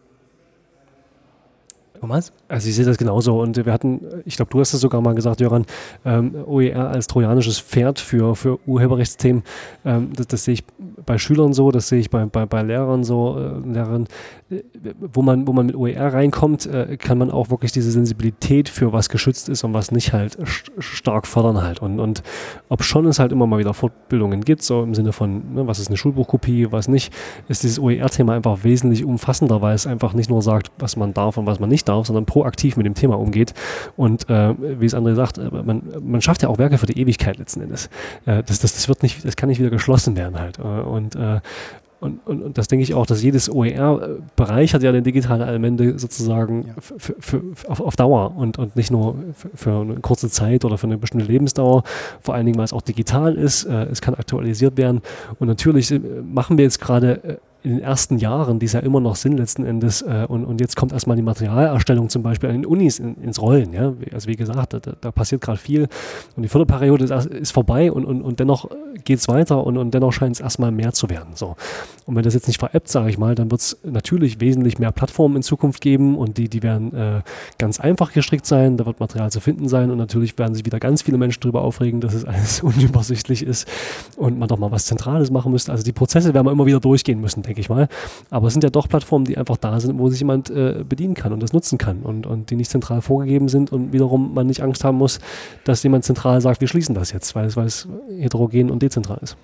Thomas? Also ich sehe das genauso und wir hatten, ich glaube, du hast es sogar mal gesagt, Jöran, ähm, OER als trojanisches Pferd für, für Urheberrechtsthemen, ähm, das, das, sehe ich bei Schülern so, das sehe ich bei, bei, bei Lehrern so, äh, Lehrern, äh, wo man, wo man mit OER reinkommt, äh, kann man auch wirklich diese Sensibilität für was geschützt ist und was nicht halt stark fördern halt und, und ob schon es halt immer mal wieder Fortbildungen gibt, so im Sinne von, ne, was ist eine Schulbuchkopie, was nicht, ist dieses OER-Thema einfach wesentlich umfassender, weil es einfach nicht nur sagt, was man darf und was man nicht darf, darf, sondern proaktiv mit dem Thema umgeht. Und äh, wie es André sagt, äh, man, man schafft ja auch Werke für die Ewigkeit letzten Endes. Äh, das, das, das wird nicht, das kann nicht wieder geschlossen werden halt. Äh, und äh, und, und, und, das denke ich auch, dass jedes OER bereichert ja den digitalen Elemente sozusagen ja. für, für, auf, auf, Dauer und, und nicht nur für, für, eine kurze Zeit oder für eine bestimmte Lebensdauer, vor allen Dingen, weil es auch digital ist, äh, es kann aktualisiert werden. Und natürlich äh, machen wir jetzt gerade in den ersten Jahren, die es ja immer noch sind letzten Endes, äh, und, und jetzt kommt erstmal die Materialerstellung zum Beispiel an den Unis in, ins Rollen. Ja? Also wie gesagt, da, da passiert gerade viel und die Förderperiode ist, ist vorbei und, und, und dennoch geht es weiter und, und dennoch scheint es erstmal mehr zu werden. So. Und wenn das jetzt nicht veräppt, sage ich mal, dann wird es natürlich wesentlich mehr Plattformen in Zukunft geben und die, die werden äh, ganz einfach gestrickt sein, da wird Material zu finden sein und natürlich werden sich wieder ganz viele Menschen darüber aufregen, dass es alles unübersichtlich ist und man doch mal was Zentrales machen müsste. Also die Prozesse werden wir immer wieder durchgehen müssen, denke denke ich mal. Aber es sind ja doch Plattformen, die einfach da sind, wo sich jemand äh, bedienen kann und das nutzen kann und, und die nicht zentral vorgegeben sind und wiederum man nicht Angst haben muss, dass jemand zentral sagt, wir schließen das jetzt, weil es, weil es heterogen und dezentral ist.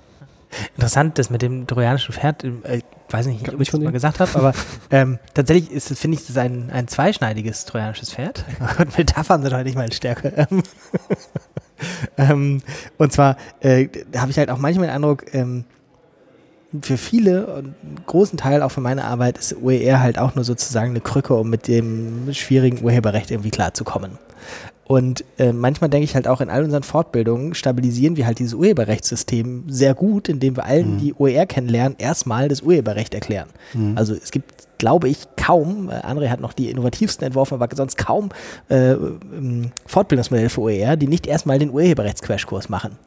Interessant, das mit dem trojanischen Pferd, äh, ich weiß nicht, ob ich das mal gesagt habe, aber ähm, tatsächlich ist finde ich, das ein, ein zweischneidiges trojanisches Pferd. Metaphern sind heute nicht mal stärker. ähm, und zwar äh, habe ich halt auch manchmal den Eindruck, ähm, für viele und einen großen Teil auch für meine Arbeit ist OER halt auch nur sozusagen eine Krücke, um mit dem schwierigen Urheberrecht irgendwie klarzukommen. Und äh, manchmal denke ich halt auch in all unseren Fortbildungen stabilisieren wir halt dieses Urheberrechtssystem sehr gut, indem wir allen, mhm. die OER kennenlernen, erstmal das Urheberrecht erklären. Mhm. Also es gibt, glaube ich, kaum, äh, André hat noch die innovativsten entworfen, aber sonst kaum äh, ähm, Fortbildungsmodelle für OER, die nicht erstmal den Urheberrechtsquashkurs machen.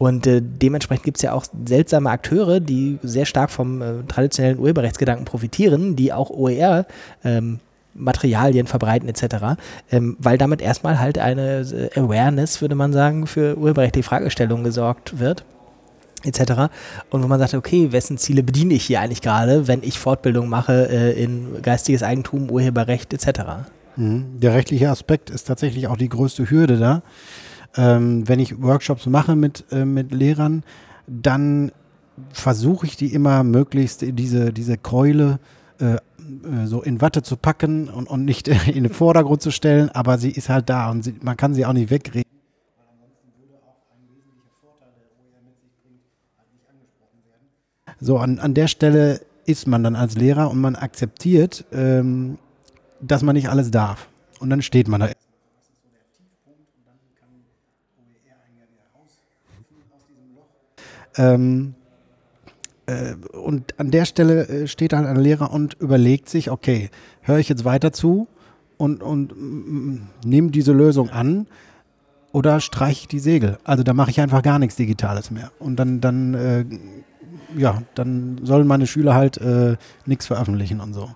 Und äh, dementsprechend gibt es ja auch seltsame Akteure, die sehr stark vom äh, traditionellen Urheberrechtsgedanken profitieren, die auch OER ähm, Materialien verbreiten etc., ähm, weil damit erstmal halt eine äh, Awareness, würde man sagen, für urheberrechtliche Fragestellungen gesorgt wird etc. Und wo man sagt, okay, wessen Ziele bediene ich hier eigentlich gerade, wenn ich Fortbildung mache äh, in geistiges Eigentum, Urheberrecht etc. Mhm. Der rechtliche Aspekt ist tatsächlich auch die größte Hürde da ähm, wenn ich Workshops mache mit, äh, mit Lehrern, dann versuche ich die immer möglichst diese, diese Keule äh, äh, so in Watte zu packen und, und nicht in den Vordergrund zu stellen, aber sie ist halt da und sie, man kann sie auch nicht wegreden. So, an, an der Stelle ist man dann als Lehrer und man akzeptiert, ähm, dass man nicht alles darf. Und dann steht man da. Ähm, äh, und an der Stelle äh, steht dann ein Lehrer und überlegt sich, okay, höre ich jetzt weiter zu und, und mm, nehme diese Lösung an oder streiche ich die Segel? Also da mache ich einfach gar nichts Digitales mehr. Und dann, dann äh, ja, dann sollen meine Schüler halt äh, nichts veröffentlichen und so.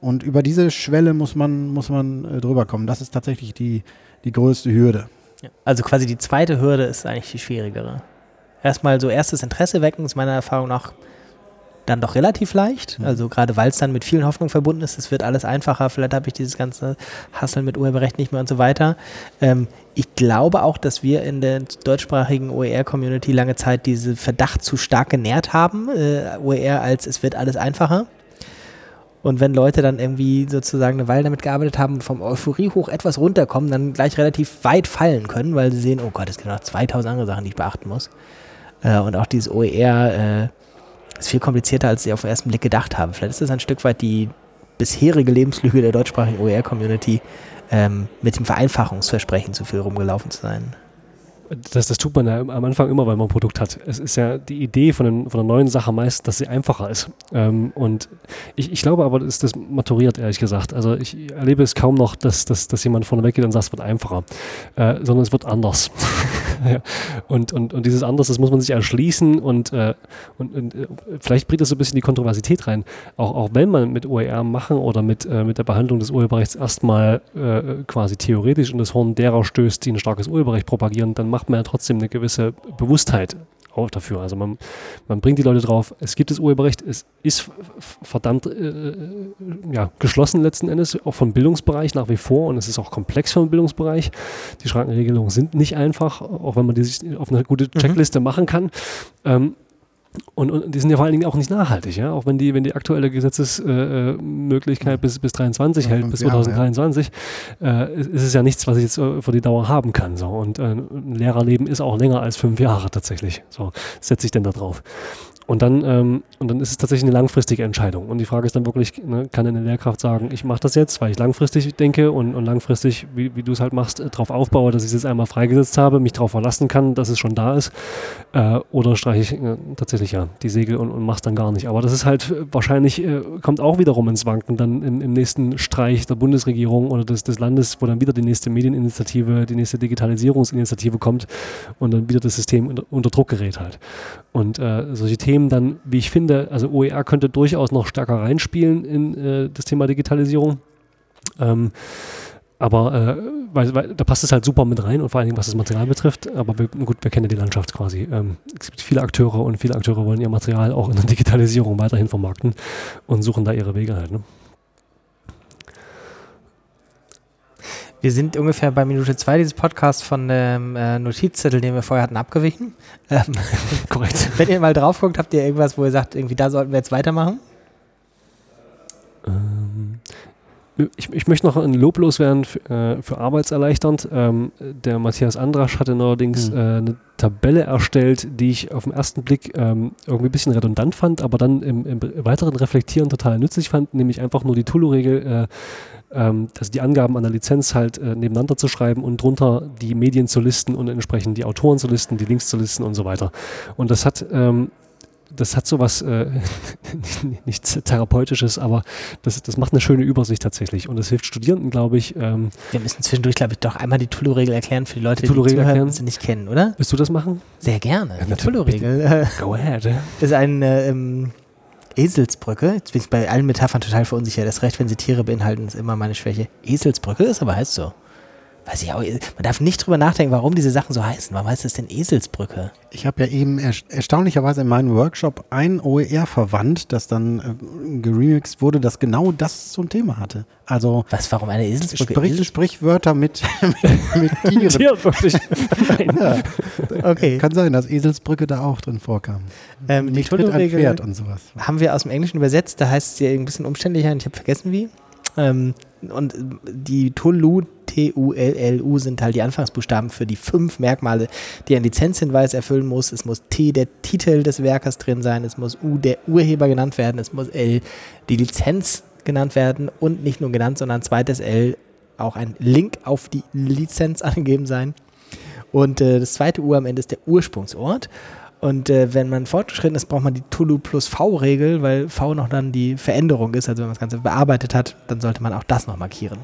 Und über diese Schwelle muss man, muss man äh, drüber kommen. Das ist tatsächlich die, die größte Hürde. Also quasi die zweite Hürde ist eigentlich die schwierigere. Erstmal so erstes Interesse wecken, ist meiner Erfahrung nach dann doch relativ leicht. Mhm. Also gerade weil es dann mit vielen Hoffnungen verbunden ist, es wird alles einfacher, vielleicht habe ich dieses ganze Hasseln mit Urheberrecht nicht mehr und so weiter. Ähm, ich glaube auch, dass wir in der deutschsprachigen OER-Community lange Zeit diese Verdacht zu stark genährt haben, äh, OER als es wird alles einfacher. Und wenn Leute dann irgendwie sozusagen eine Weile damit gearbeitet haben, vom Euphorie hoch etwas runterkommen, dann gleich relativ weit fallen können, weil sie sehen, oh Gott, es gibt noch 2000 andere Sachen, die ich beachten muss. Äh, und auch dieses OER äh, ist viel komplizierter, als ich auf den ersten Blick gedacht habe. Vielleicht ist das ein Stück weit die bisherige Lebenslüge der deutschsprachigen OER-Community, ähm, mit dem Vereinfachungsversprechen zu viel rumgelaufen zu sein. Das, das tut man ja am Anfang immer, weil man ein Produkt hat. Es ist ja die Idee von, den, von der neuen Sache meist, dass sie einfacher ist. Ähm, und ich, ich glaube aber, dass das maturiert, ehrlich gesagt. Also ich erlebe es kaum noch, dass, dass, dass jemand vorne weggeht und sagt, es wird einfacher, äh, sondern es wird anders. ja. und, und, und dieses anders, das muss man sich erschließen und, äh, und, und äh, vielleicht bringt das so ein bisschen die Kontroversität rein. Auch, auch wenn man mit OER machen oder mit, äh, mit der Behandlung des Urheberrechts erstmal äh, quasi theoretisch in das Horn derer stößt, die ein starkes Urheberrecht propagieren, dann macht man ja trotzdem eine gewisse Bewusstheit auch dafür. Also man, man bringt die Leute drauf, es gibt das Urheberrecht, es ist verdammt äh, ja, geschlossen letzten Endes, auch vom Bildungsbereich nach wie vor und es ist auch komplex vom Bildungsbereich. Die Schrankenregelungen sind nicht einfach, auch wenn man die sich auf eine gute mhm. Checkliste mhm. machen kann. Ähm, und, und, die sind ja vor allen Dingen auch nicht nachhaltig, ja. Auch wenn die, wenn die aktuelle Gesetzesmöglichkeit äh, bis, bis 23 ja, hält, bis 2023, ja. äh, ist es ja nichts, was ich jetzt äh, für die Dauer haben kann. So. Und äh, ein Lehrerleben ist auch länger als fünf Jahre tatsächlich. So setze ich denn da drauf. Und dann, ähm, und dann ist es tatsächlich eine langfristige Entscheidung. Und die Frage ist dann wirklich, ne, kann eine Lehrkraft sagen, ich mache das jetzt, weil ich langfristig denke und, und langfristig, wie, wie du es halt machst, äh, darauf aufbaue, dass ich es jetzt einmal freigesetzt habe, mich darauf verlassen kann, dass es schon da ist. Äh, oder streiche ich äh, tatsächlich ja die Segel und, und mache es dann gar nicht. Aber das ist halt äh, wahrscheinlich, äh, kommt auch wiederum ins Wanken dann im, im nächsten Streich der Bundesregierung oder des, des Landes, wo dann wieder die nächste Medieninitiative, die nächste Digitalisierungsinitiative kommt und dann wieder das System unter, unter Druck gerät halt. Und äh, solche Themen dann, wie ich finde, also OER könnte durchaus noch stärker reinspielen in äh, das Thema Digitalisierung. Ähm, aber äh, weil, weil, da passt es halt super mit rein und vor allen Dingen, was das Material betrifft. Aber wir, gut, wir kennen ja die Landschaft quasi. Ähm, es gibt viele Akteure und viele Akteure wollen ihr Material auch in der Digitalisierung weiterhin vermarkten und suchen da ihre Wege halt. Ne? Wir sind ungefähr bei Minute zwei dieses Podcasts von dem äh, Notizzettel, den wir vorher hatten, abgewichen. Ähm, Korrekt. Wenn ihr mal drauf guckt, habt ihr irgendwas, wo ihr sagt, irgendwie da sollten wir jetzt weitermachen? Ähm, ich, ich, möchte noch ein Lob loswerden für, äh, für arbeitserleichternd. Ähm, der Matthias Andrasch hatte neuerdings mhm. äh, eine Tabelle erstellt, die ich auf den ersten Blick ähm, irgendwie ein bisschen redundant fand, aber dann im, im, weiteren Reflektieren total nützlich fand, nämlich einfach nur die Tulu-Regel, äh, ähm, also die Angaben an der Lizenz halt äh, nebeneinander zu schreiben und drunter die Medien zu listen und entsprechend die Autoren zu listen, die Links zu listen und so weiter. Und das hat ähm, das hat sowas äh, nichts Therapeutisches, aber das, das macht eine schöne Übersicht tatsächlich. Und das hilft Studierenden, glaube ich. Ähm, Wir müssen zwischendurch, glaube ich, doch einmal die Tulu-Regel erklären für die Leute, die, die zuhören, sie nicht kennen, oder? Willst du das machen? Sehr gerne. Ja, die Tulu-Regel. Go ahead. ist ein äh, ähm, Eselsbrücke. Jetzt bin ich bei allen Metaphern total verunsichert. Das Recht, wenn sie Tiere beinhalten, ist immer meine Schwäche. Eselsbrücke ist aber heißt so. Weiß ich auch, man darf nicht drüber nachdenken, warum diese Sachen so heißen. Warum heißt das denn Eselsbrücke? Ich habe ja eben er erstaunlicherweise in meinem Workshop ein OER verwandt, das dann äh, geremixed wurde, das genau das zum Thema hatte. Also Was, warum eine Eselsbrücke? Sprich, Esel- Sprichwörter mit, mit, mit Tieren. Ja, Okay. kann sein, dass Eselsbrücke da auch drin vorkam. Ähm, die Pferd und sowas. haben wir aus dem Englischen übersetzt, da heißt es ja ein bisschen umständlicher und ich habe vergessen wie. Ähm, und die TULU, T-U-L-L-U sind halt die Anfangsbuchstaben für die fünf Merkmale, die ein Lizenzhinweis erfüllen muss. Es muss T der Titel des Werkers drin sein, es muss U der Urheber genannt werden, es muss L die Lizenz genannt werden und nicht nur genannt, sondern zweites L auch ein Link auf die Lizenz angegeben sein. Und äh, das zweite U am Ende ist der Ursprungsort. Und äh, wenn man fortgeschritten ist, braucht man die Tulu plus V-Regel, weil V noch dann die Veränderung ist. Also wenn man das Ganze bearbeitet hat, dann sollte man auch das noch markieren.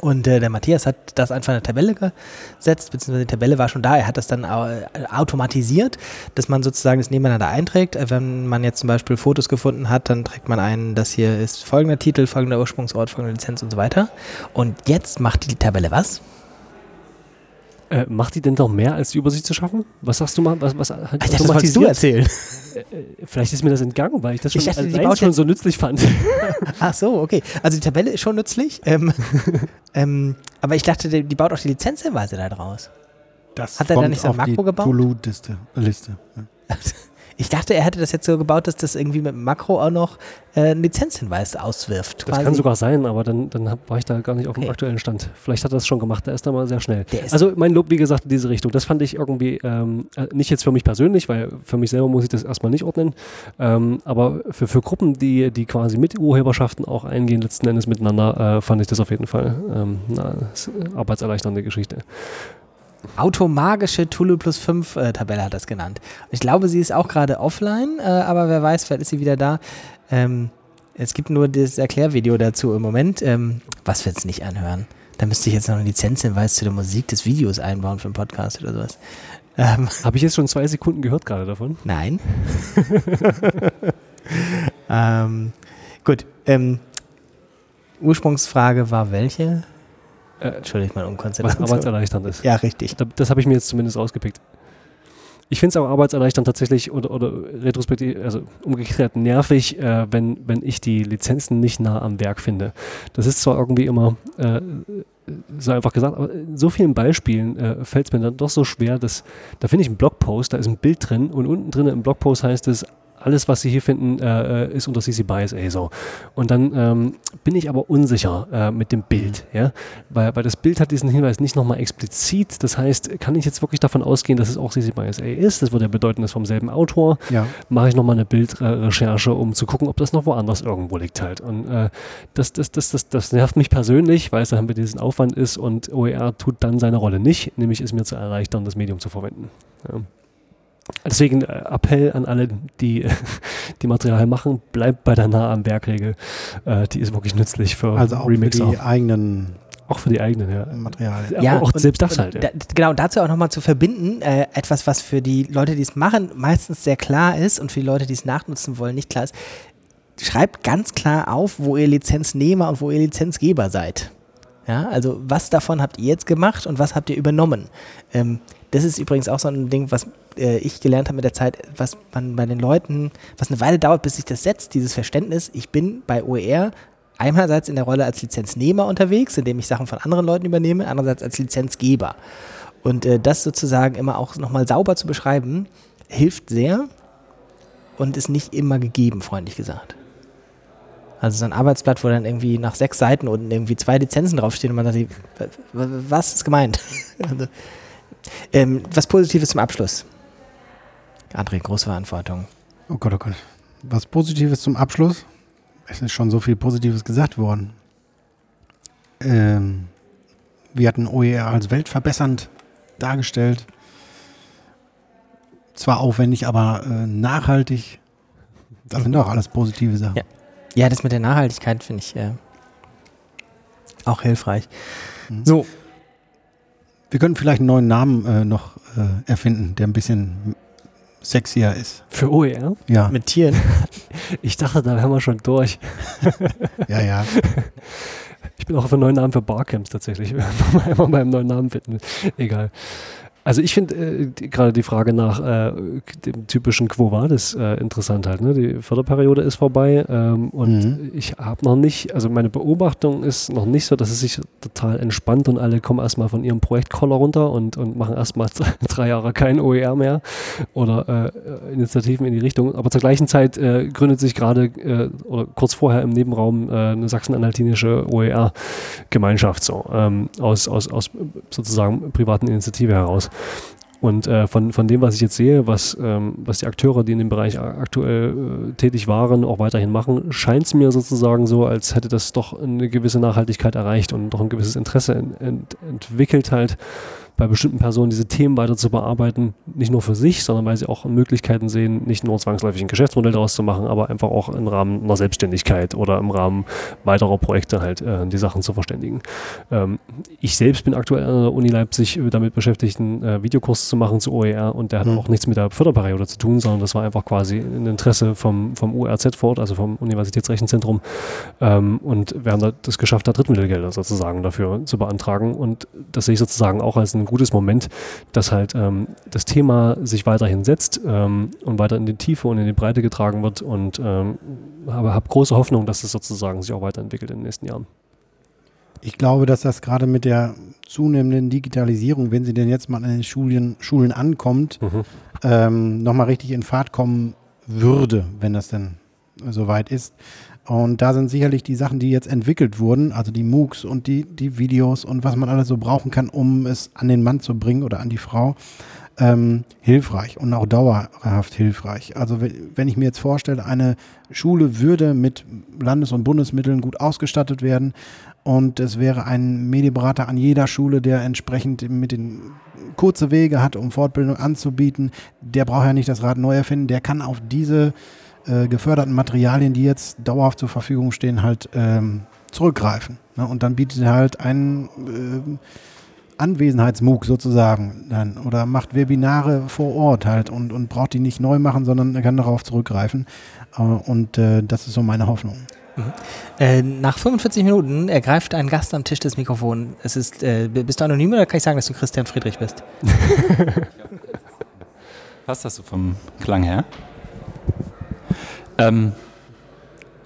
Und äh, der Matthias hat das einfach in eine Tabelle gesetzt, beziehungsweise die Tabelle war schon da. Er hat das dann äh, automatisiert, dass man sozusagen das nebeneinander einträgt. Äh, Wenn man jetzt zum Beispiel Fotos gefunden hat, dann trägt man ein, das hier ist folgender Titel, folgender Ursprungsort, folgende Lizenz und so weiter. Und jetzt macht die Tabelle was? Äh, macht die denn noch mehr, als die Übersicht zu schaffen? Was sagst du mal? Was, was hat Ach, das wolltest du erzählen. Vielleicht ist mir das entgangen, weil ich das schon, Ich dachte, die allein baut schon so nützlich fand. Ach so, okay. Also die Tabelle ist schon nützlich. Ähm, ähm, aber ich dachte, die, die baut auch die Lizenzhinweise da draus. Das Hat er da nicht sein auf Makro die gebaut? To-Do-Liste. Liste. Ja. Ich dachte, er hätte das jetzt so gebaut, dass das irgendwie mit dem Makro auch noch äh, einen Lizenzhinweis auswirft. Das kann sogar sein, aber dann, dann hab, war ich da gar nicht auf dem Okay. aktuellen Stand. Vielleicht hat er das schon gemacht, der ist da mal sehr schnell. Also mein Lob, wie gesagt, in diese Richtung. Das fand ich irgendwie, ähm, äh, nicht jetzt für mich persönlich, weil für mich selber muss ich das erstmal nicht ordnen, ähm, aber für, für Gruppen, die, die quasi mit Urheberschaften auch eingehen, letzten Endes miteinander, äh, fand ich das auf jeden Fall ähm, eine arbeitserleichternde Geschichte. Automagische Tulu plus 5 äh, Tabelle hat das genannt. Ich glaube, sie ist auch gerade offline, äh, aber wer weiß, vielleicht ist sie wieder da. Ähm, es gibt nur das Erklärvideo dazu im Moment. Ähm, was wir jetzt nicht anhören? Da müsste ich jetzt noch einen Lizenzhinweis zu der Musik des Videos einbauen für einen Podcast oder sowas. Ähm, Habe ich jetzt schon zwei Sekunden gehört gerade davon? Nein. ähm, gut. Ähm, Ursprungsfrage war welche? Äh, Entschuldigt meine was Unkonzentration. arbeitserleichternd ist. Ja, richtig. Da- Das habe ich mir jetzt zumindest rausgepickt. Ich finde es aber arbeitserleichternd tatsächlich oder, oder retrospektiv, also umgekehrt nervig, äh, wenn, wenn ich die Lizenzen nicht nah am Werk finde. Das ist zwar irgendwie immer äh, so einfach gesagt, aber in so vielen Beispielen äh, fällt es mir dann doch so schwer, dass da finde ich einen Blogpost, da ist ein Bild drin und unten drin im Blogpost heißt es, alles, was Sie hier finden, äh, ist unter CC BY SA so. Und dann ähm, bin ich aber unsicher äh, mit dem Bild, ja, weil, weil das Bild hat diesen Hinweis nicht nochmal explizit. Das heißt, kann ich jetzt wirklich davon ausgehen, dass es auch CC BY SA ist? Das würde ja bedeuten, es ist vom selben Autor. ja. Mache ich nochmal eine Bildrecherche, um zu gucken, ob das noch woanders irgendwo liegt halt. Und äh, das, das, das, das, das nervt mich persönlich, weil es dann mit diesen Aufwand ist und OER tut dann seine Rolle nicht, nämlich es mir zu erleichtern, das Medium zu verwenden. Ja. Deswegen äh, Appell an alle, die, die Material machen, bleibt bei der nah am Werkregel. Äh, die ist wirklich nützlich für Also auch für Remixer. die eigenen auch für die eigenen, ja. Materialien. Ja, auch und- selbst das und halt. Ja. Da, genau, dazu auch nochmal zu verbinden, äh, etwas, was für die Leute, die es machen, meistens sehr klar ist und für die Leute, die es nachnutzen wollen, nicht klar ist. Schreibt ganz klar auf, wo ihr Lizenznehmer und wo ihr Lizenzgeber seid. Ja, also was davon habt ihr jetzt gemacht und was habt ihr übernommen? Ähm, das ist übrigens auch so ein Ding, was äh, ich gelernt habe mit der Zeit, was man bei den Leuten, was eine Weile dauert, bis sich das setzt, dieses Verständnis, ich bin bei OER einerseits in der Rolle als Lizenznehmer unterwegs, indem ich Sachen von anderen Leuten übernehme, andererseits als Lizenzgeber. Und äh, das sozusagen immer auch nochmal sauber zu beschreiben, hilft sehr und ist nicht immer gegeben, freundlich gesagt. Also so ein Arbeitsblatt, wo dann irgendwie nach sechs Seiten unten irgendwie zwei Lizenzen draufstehen und man sagt, was ist gemeint? also, ähm, was Positives zum Abschluss. André, große Verantwortung. Oh Gott, oh Gott. Was Positives zum Abschluss? Es ist schon so viel Positives gesagt worden. Ähm, wir hatten OER als weltverbessernd dargestellt. Zwar aufwendig, aber äh, nachhaltig. Das sind doch alles positive Sachen. Ja. Ja, das mit der Nachhaltigkeit finde ich äh, auch hilfreich. Mhm. So, Wir können vielleicht einen neuen Namen äh, noch äh, erfinden, der ein bisschen sexier ist. Für OER? Ja, mit Tieren. Ich dachte, da wären wir schon durch. ja, ja. Ich bin auch für neuen Namen für Barcamps tatsächlich. Immer beim neuen Namen finden. Egal. Also ich finde äh, gerade die Frage nach äh, dem typischen Quo Vadis äh, interessant halt. Ne? Die Förderperiode ist vorbei ähm, und mhm. ich habe noch nicht, also meine Beobachtung ist noch nicht so, dass es sich total entspannt und alle kommen erstmal von ihrem Projektkoller runter und, und machen erstmal drei Jahre kein OER mehr oder äh, Initiativen in die Richtung. Aber zur gleichen Zeit äh, gründet sich gerade äh, oder kurz vorher im Nebenraum eine sachsen-anhaltinische OER-Gemeinschaft so ähm, aus, aus, aus sozusagen privaten Initiative heraus. Und äh, von, von dem, was ich jetzt sehe, was, ähm, was die Akteure, die in dem Bereich aktuell äh, tätig waren, auch weiterhin machen, scheint es mir sozusagen so, als hätte das doch eine gewisse Nachhaltigkeit erreicht und doch ein gewisses Interesse ent, ent, entwickelt halt bei bestimmten Personen diese Themen weiter zu bearbeiten, nicht nur für sich, sondern weil sie auch Möglichkeiten sehen, nicht nur zwangsläufig ein Geschäftsmodell daraus zu machen, aber einfach auch im Rahmen einer Selbstständigkeit oder im Rahmen weiterer Projekte halt äh, die Sachen zu verständigen. Ähm, ich selbst bin aktuell an der Uni Leipzig damit beschäftigt, einen äh, Videokurs zu machen zu OER und der hat mhm. auch nichts mit der Förderperiode zu tun, sondern das war einfach quasi ein Interesse vom, vom URZ fort, also vom Universitätsrechenzentrum ähm, und wir haben da das geschafft, da Drittmittelgelder sozusagen dafür zu beantragen und das sehe ich sozusagen auch als ein ein gutes Moment, dass halt ähm, das Thema sich weiterhin setzt ähm, und weiter in die Tiefe und in die Breite getragen wird und ähm, habe, habe große Hoffnung, dass es sozusagen sich auch weiterentwickelt in den nächsten Jahren. Ich glaube, dass das gerade mit der zunehmenden Digitalisierung, wenn sie denn jetzt mal an den Schulen, Schulen ankommt, mhm. ähm, nochmal richtig in Fahrt kommen würde, wenn das denn soweit ist. Und da sind sicherlich die Sachen, die jetzt entwickelt wurden, also die MOOCs und die, die Videos und was man alles so brauchen kann, um es an den Mann zu bringen oder an die Frau, ähm, hilfreich und auch dauerhaft hilfreich. Also wenn ich mir jetzt vorstelle, eine Schule würde mit Landes- und Bundesmitteln gut ausgestattet werden und es wäre ein Medienberater an jeder Schule, der entsprechend mit den kurze Wege hat, um Fortbildung anzubieten, der braucht ja nicht das Rad neu erfinden, der kann auf diese äh, geförderten Materialien, die jetzt dauerhaft zur Verfügung stehen, halt ähm, zurückgreifen. Ne? Und dann bietet er halt einen äh, Anwesenheitsmug sozusagen dann oder macht Webinare vor Ort halt und, und braucht die nicht neu machen, sondern er kann darauf zurückgreifen. Äh, und äh, das ist so meine Hoffnung. Mhm. Äh, nach 45 Minuten ergreift ein Gast am Tisch das Mikrofon. Es ist, äh, bist du anonym oder kann ich sagen, dass du Christian Friedrich bist? Passt das so vom Klang her? Ähm,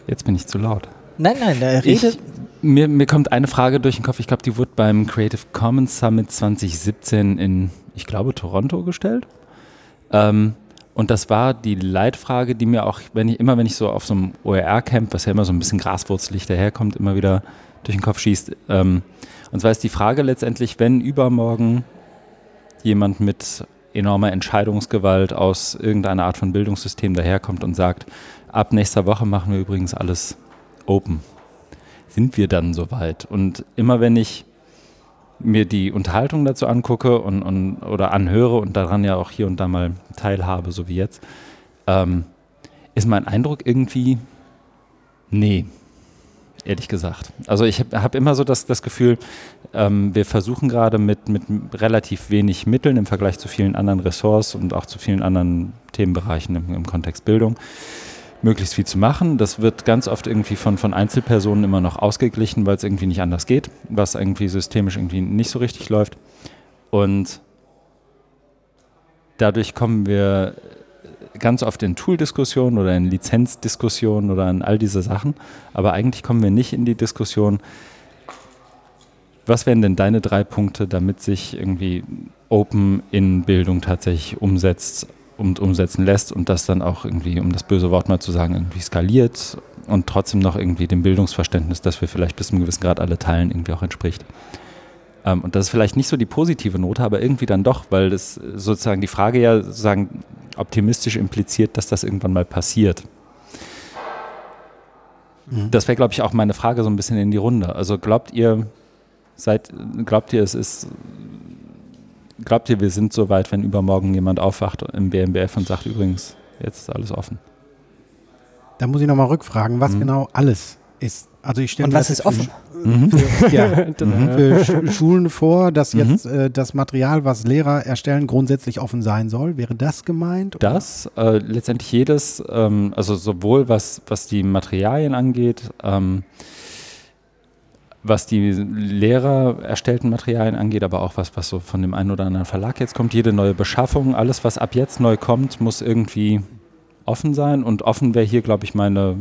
jetzt bin ich zu laut. Nein, nein, der redet. mir, mir kommt eine Frage durch den Kopf. Ich glaube, die wurde beim Creative Commons Summit 2017 in, ich glaube, Toronto gestellt. Ähm, und das war die Leitfrage, die mir auch, wenn ich immer, wenn ich so auf so einem OER-Camp, was ja immer so ein bisschen graswurzelig daherkommt, immer wieder durch den Kopf schießt. Ähm, und zwar ist die Frage letztendlich, wenn übermorgen jemand mit enormer Entscheidungsgewalt aus irgendeiner Art von Bildungssystem daherkommt und sagt, ab nächster Woche machen wir übrigens alles open. Sind wir dann soweit? Und immer wenn ich mir die Unterhaltung dazu angucke und, und, oder anhöre und daran ja auch hier und da mal teilhabe, so wie jetzt, ähm, ist mein Eindruck irgendwie, nee, ehrlich gesagt. Also ich habe hab immer so das, das Gefühl, ähm, wir versuchen gerade mit, mit relativ wenig Mitteln im Vergleich zu vielen anderen Ressorts und auch zu vielen anderen Themenbereichen im, im Kontext Bildung möglichst viel zu machen. Das wird ganz oft irgendwie von, von Einzelpersonen immer noch ausgeglichen, weil es irgendwie nicht anders geht, was irgendwie systemisch irgendwie nicht so richtig läuft. Und dadurch kommen wir ganz oft in Tool-Diskussionen oder in Lizenzdiskussionen oder in all diese Sachen. Aber eigentlich kommen wir nicht in die Diskussion, was wären denn deine drei Punkte, damit sich irgendwie Open in Bildung tatsächlich umsetzt und umsetzen lässt und das dann auch irgendwie, um das böse Wort mal zu sagen, irgendwie skaliert und trotzdem noch irgendwie dem Bildungsverständnis, das wir vielleicht bis zu einem gewissen Grad alle teilen, irgendwie auch entspricht. Ähm, und das ist vielleicht nicht so die positive Note, aber irgendwie dann doch, weil das sozusagen die Frage ja sozusagen optimistisch impliziert, dass das irgendwann mal passiert. Mhm. Das wäre, glaube ich, auch meine Frage so ein bisschen in die Runde. Also glaubt ihr, seid, glaubt ihr, es ist, glaubt ihr, wir sind so weit, wenn übermorgen jemand aufwacht im BMBF und sagt übrigens, jetzt ist alles offen? Da muss ich nochmal rückfragen, was mhm. genau alles ist. Also ich stelle Und was ist offen? Mhm. Für, ja, mhm. für Schulen vor, dass mhm. jetzt äh, das Material, was Lehrer erstellen, grundsätzlich offen sein soll. Wäre das gemeint? Oder? Das, äh, letztendlich jedes, ähm, also sowohl was, was die Materialien angeht, ähm, was die Lehrer erstellten Materialien angeht, aber auch was, was so von dem einen oder anderen Verlag jetzt kommt. Jede neue Beschaffung, alles, was ab jetzt neu kommt, muss irgendwie offen sein. Und offen wäre hier, glaube ich, meine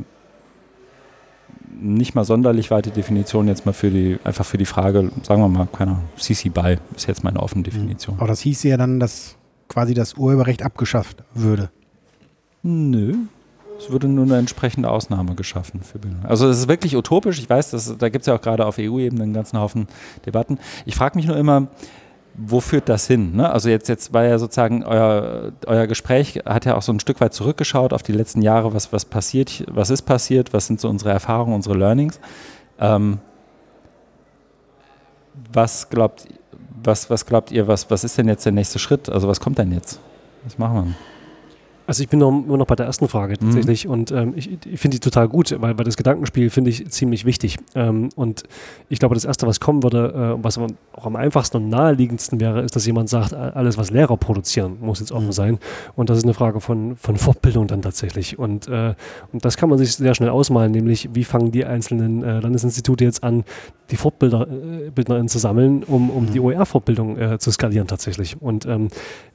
nicht mal sonderlich weite Definition jetzt mal für die, einfach für die Frage, sagen wir mal, keine Ahnung, CC BY ist jetzt meine offene Definition. Aber das hieß ja dann, dass quasi das Urheberrecht abgeschafft würde. Nö. Es würde nur eine entsprechende Ausnahme geschaffen für Bildung. Also es ist wirklich utopisch. Ich weiß, dass, da gibt es ja auch gerade auf EU-Ebene einen ganzen Haufen Debatten. Ich frage mich nur immer, wo führt das hin? Ne? Also jetzt, jetzt war ja sozusagen euer, euer Gespräch, hat ja auch so ein Stück weit zurückgeschaut auf die letzten Jahre, was, was passiert, was ist passiert, was sind so unsere Erfahrungen, unsere Learnings. Ähm, was glaubt, was, was glaubt ihr, was, was ist denn jetzt der nächste Schritt? Also was kommt denn jetzt? Was machen wir? Also ich bin noch, immer noch bei der ersten Frage Mhm. tatsächlich und ähm, ich, ich finde die total gut, weil, weil das Gedankenspiel finde ich ziemlich wichtig. Ähm, und ich glaube, das Erste, was kommen würde, äh, was auch am einfachsten und naheliegendsten wäre, ist, dass jemand sagt, alles, was Lehrer produzieren, muss jetzt offen Mhm. sein. Und das ist eine Frage von, von Fortbildung dann tatsächlich. Und, äh, und das kann man sich sehr schnell ausmalen, nämlich wie fangen die einzelnen äh, Landesinstitute jetzt an, die Fortbilder, äh, zu sammeln, um, um Mhm. die OER-Fortbildung äh, zu skalieren tatsächlich. Und ähm,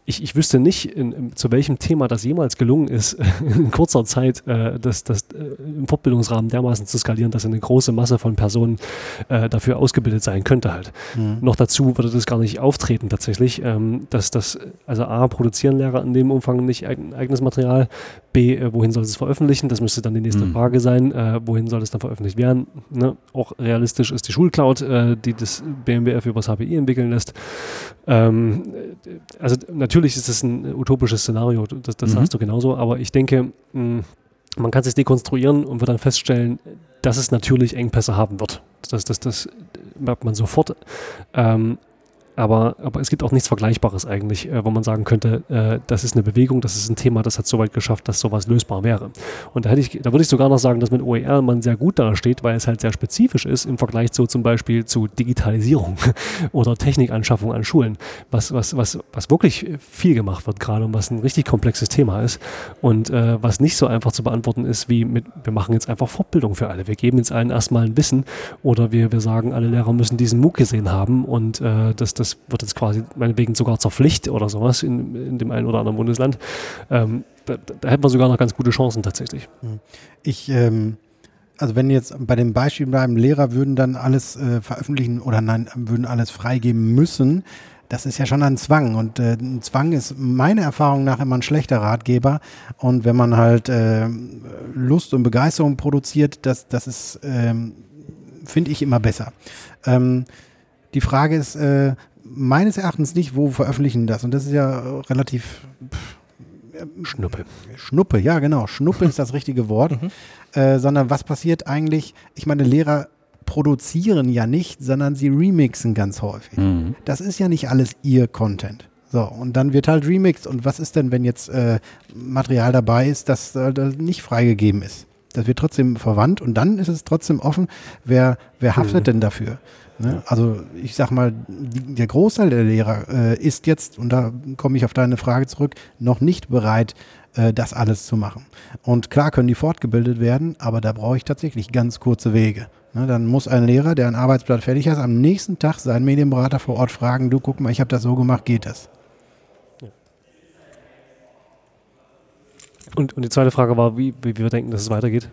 ich, ich wüsste nicht, in, in, zu welchem Thema das jemals gelungen ist, in kurzer Zeit äh, das, das äh, im Fortbildungsrahmen dermaßen zu skalieren, dass eine große Masse von Personen äh, dafür ausgebildet sein könnte halt. Mhm. Noch dazu würde das gar nicht auftreten tatsächlich, ähm, dass das, also A, produzieren Lehrer in dem Umfang nicht eigen, eigenes Material, B, äh, wohin soll es veröffentlichen, das müsste dann die nächste Mhm. Frage sein, äh, wohin soll es dann veröffentlicht werden. Ne? Auch realistisch ist die Schulcloud, äh, die das BMWF übers HPI entwickeln lässt. Ähm, äh, also natürlich ist es ein utopisches Szenario, das, das Mhm. sagst du genauso, aber ich denke, mh, man kann es dekonstruieren und wird dann feststellen, dass es natürlich Engpässe haben wird. Das, das, das merkt man sofort. Ähm, aber, aber es gibt auch nichts Vergleichbares eigentlich, äh, wo man sagen könnte, äh, das ist eine Bewegung, das ist ein Thema, das hat so weit geschafft, dass sowas lösbar wäre. Und da, hätte ich, da würde ich sogar noch sagen, dass mit OER man sehr gut da steht, weil es halt sehr spezifisch ist im Vergleich zu zum Beispiel zu Digitalisierung oder Technikanschaffung an Schulen, was, was, was, was wirklich viel gemacht wird gerade und was ein richtig komplexes Thema ist und äh, was nicht so einfach zu beantworten ist, wie mit, wir machen jetzt einfach Fortbildung für alle. Wir geben jetzt allen erstmal ein Wissen oder wir, wir sagen, alle Lehrer müssen diesen MOOC gesehen haben und äh, das, das wird jetzt quasi meinetwegen sogar zur Pflicht oder sowas in, in dem einen oder anderen Bundesland. Ähm, da, da hätten wir sogar noch ganz gute Chancen tatsächlich. Ich, ähm, also wenn jetzt bei dem Beispiel bleiben, Lehrer würden dann alles äh, veröffentlichen oder nein, würden alles freigeben müssen, das ist ja schon ein Zwang. Und äh, ein Zwang ist meiner Erfahrung nach immer ein schlechter Ratgeber. Und wenn man halt äh, Lust und Begeisterung produziert, das, das ist, ähm, finde ich, immer besser. Ähm, die Frage ist äh, meines Erachtens nicht, wo veröffentlichen das? Und das ist ja relativ Schnuppe. Schnuppe, ja genau. Schnuppe ist das richtige Wort. Äh, sondern was passiert eigentlich? Ich meine, Lehrer produzieren ja nicht, sondern sie remixen ganz häufig. Mhm. Das ist ja nicht alles ihr Content. So, und dann wird halt remixed. Und was ist denn, wenn jetzt äh, Material dabei ist, das, äh, nicht freigegeben ist? Das wird trotzdem verwandt und dann ist es trotzdem offen, wer, wer haftet Mhm. denn dafür? Ne? Also ich sag mal, die, der Großteil der Lehrer äh, ist jetzt, und da komme ich auf deine Frage zurück, noch nicht bereit, äh, das alles zu machen. Und klar können die fortgebildet werden, aber da brauche ich tatsächlich ganz kurze Wege. Ne, dann muss ein Lehrer, der ein Arbeitsblatt fertig hat, am nächsten Tag seinen Medienberater vor Ort fragen, du guck mal, ich habe das so gemacht, geht das? Und, und die zweite Frage war, wie, wie wir denken, dass es weitergeht.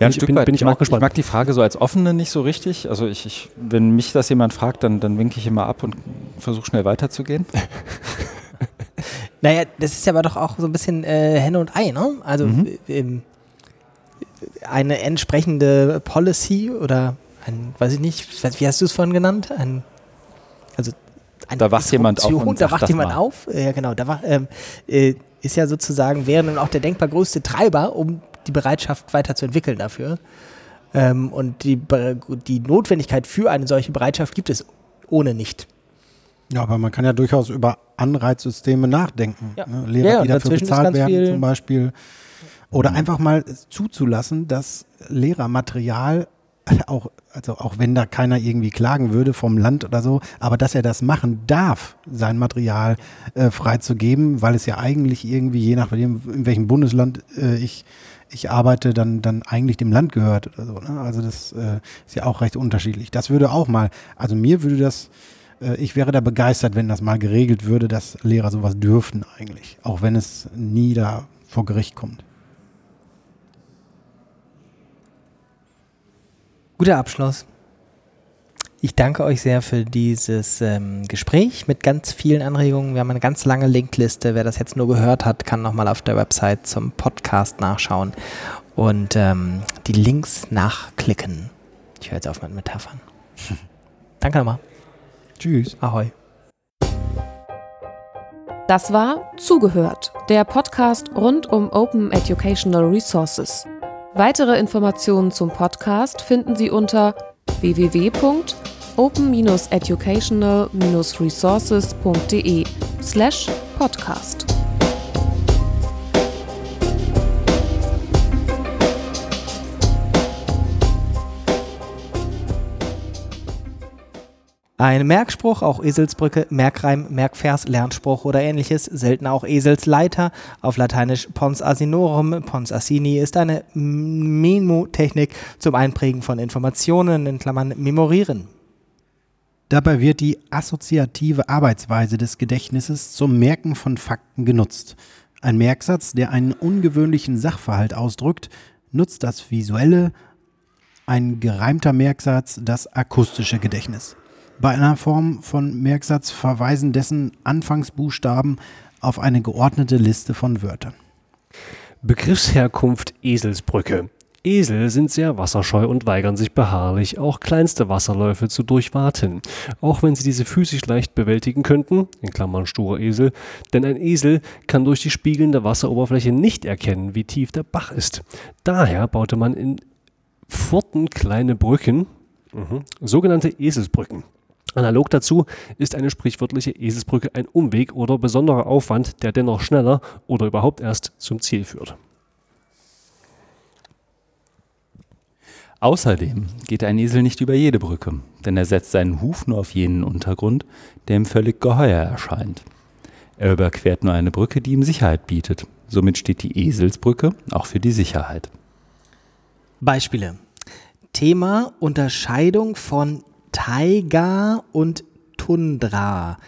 Ja, ein ich- Stück bin- weit. bin ich auch mag, gespannt. Ich mag die Frage so als offene nicht so richtig. Also ich, ich wenn mich das jemand fragt, dann, dann winke ich immer ab und versuche schnell weiterzugehen. Naja, das ist ja aber doch auch so ein bisschen äh, Henne und Ei, ne? Also Mhm. ähm, eine entsprechende Policy oder ein, weiß ich nicht, ich wie hast du es vorhin genannt? Ein, also eine Da wacht jemand auf und Da wacht das jemand mal. auf, ja genau, da wach, ähm, äh, ist ja sozusagen, wäre dann auch der denkbar größte Treiber, um die Bereitschaft weiterzuentwickeln dafür. Ähm, und die, die Notwendigkeit für eine solche Bereitschaft gibt es ohne nicht. Ja, aber man kann ja durchaus über Anreizsysteme nachdenken. Ja. Ne? Lehrer, Ja, die dafür bezahlt werden zum Beispiel. Oder einfach mal zuzulassen, dass Lehrermaterial auch Also auch wenn da keiner irgendwie klagen würde vom Land oder so, aber dass er das machen darf, sein Material äh, freizugeben, weil es ja eigentlich irgendwie, je nachdem, in welchem Bundesland äh, ich, ich arbeite, dann, dann eigentlich dem Land gehört oder so. Ne? Also das äh, ist ja auch recht unterschiedlich. Das würde auch mal, also mir würde das, äh, ich wäre da begeistert, wenn das mal geregelt würde, dass Lehrer sowas dürften eigentlich, auch wenn es nie da vor Gericht kommt. Guter Abschluss. Ich danke euch sehr für dieses ähm, Gespräch mit ganz vielen Anregungen. Wir haben eine ganz lange Linkliste. Wer das jetzt nur gehört hat, kann nochmal auf der Website zum Podcast nachschauen und ähm, die Links nachklicken. Ich höre jetzt auf mit Metaphern. danke nochmal. Tschüss. Ahoi. Das war Zugehört, der Podcast rund um Open Educational Resources. Weitere Informationen zum Podcast finden Sie unter www.open-educational-resources.de slash podcast. Ein Merkspruch, auch Eselsbrücke, Merkreim, Merkvers, Lernspruch oder ähnliches, seltener auch Eselsleiter, auf Lateinisch Pons Asinorum, Pons Asini, ist eine Memo-Technik zum Einprägen von Informationen, in Klammern memorieren. Dabei wird die assoziative Arbeitsweise des Gedächtnisses zum Merken von Fakten genutzt. Ein Merksatz, der einen ungewöhnlichen Sachverhalt ausdrückt, nutzt das visuelle, ein gereimter Merksatz das akustische Gedächtnis. Bei einer Form von Merksatz verweisen dessen Anfangsbuchstaben auf eine geordnete Liste von Wörtern. Begriffsherkunft Eselsbrücke. Esel sind sehr wasserscheu und weigern sich beharrlich, auch kleinste Wasserläufe zu durchwaten, auch wenn sie diese physisch leicht bewältigen könnten, in Klammern sturer Esel, denn ein Esel kann durch die spiegelnde Wasseroberfläche nicht erkennen, wie tief der Bach ist. Daher baute man in Furten kleine Brücken, mhm, sogenannte Eselsbrücken. Analog dazu ist eine sprichwörtliche Eselsbrücke ein Umweg oder besonderer Aufwand, der dennoch schneller oder überhaupt erst zum Ziel führt. Außerdem geht ein Esel nicht über jede Brücke, denn er setzt seinen Huf nur auf jenen Untergrund, der ihm völlig geheuer erscheint. Er überquert nur eine Brücke, die ihm Sicherheit bietet. Somit steht die Eselsbrücke auch für die Sicherheit. Beispiele. Thema Unterscheidung von Taiga und Tundra.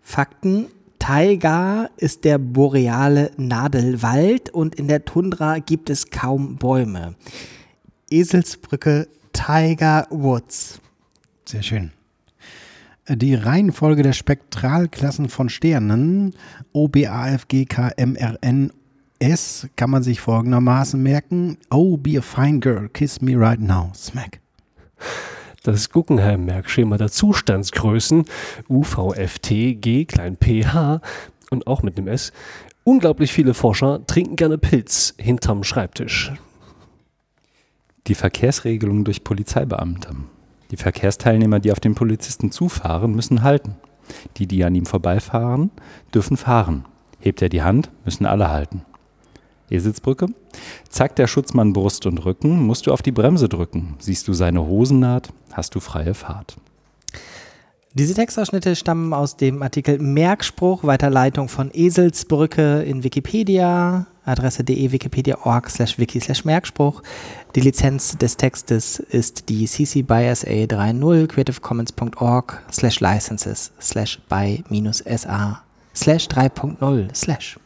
Fakten. Taiga ist der boreale Nadelwald und in der Tundra gibt es kaum Bäume. Eselsbrücke Tiger Woods. Sehr schön. Die Reihenfolge der Spektralklassen von Sternen O, B, A, F, G, K, M, R, N, S kann man sich folgendermaßen merken. Oh, be a fine girl, kiss me right now. Smack. Das Guggenheim-Merkschema der Zustandsgrößen UVFT, klein ph und auch mit einem S. Unglaublich viele Forscher trinken gerne Pilz hinterm Schreibtisch. Die Verkehrsregelung durch Polizeibeamte. Die Verkehrsteilnehmer, die auf den Polizisten zufahren, müssen halten. Die, die an ihm vorbeifahren, dürfen fahren. Hebt er die Hand, müssen alle halten. Eselsbrücke. Zackt der Schutzmann Brust und Rücken, musst du auf die Bremse drücken. Siehst du seine Hosennaht, hast du freie Fahrt. Diese Textausschnitte stammen aus dem Artikel Merkspruch, Weiterleitung von Eselsbrücke in Wikipedia, Adresse de wikipedia.org slash wiki slash Merkspruch. Die Lizenz des Textes ist die CC BY SA 3.0 creativecommons.org slash licenses slash by minus SA slash 3.0 slash.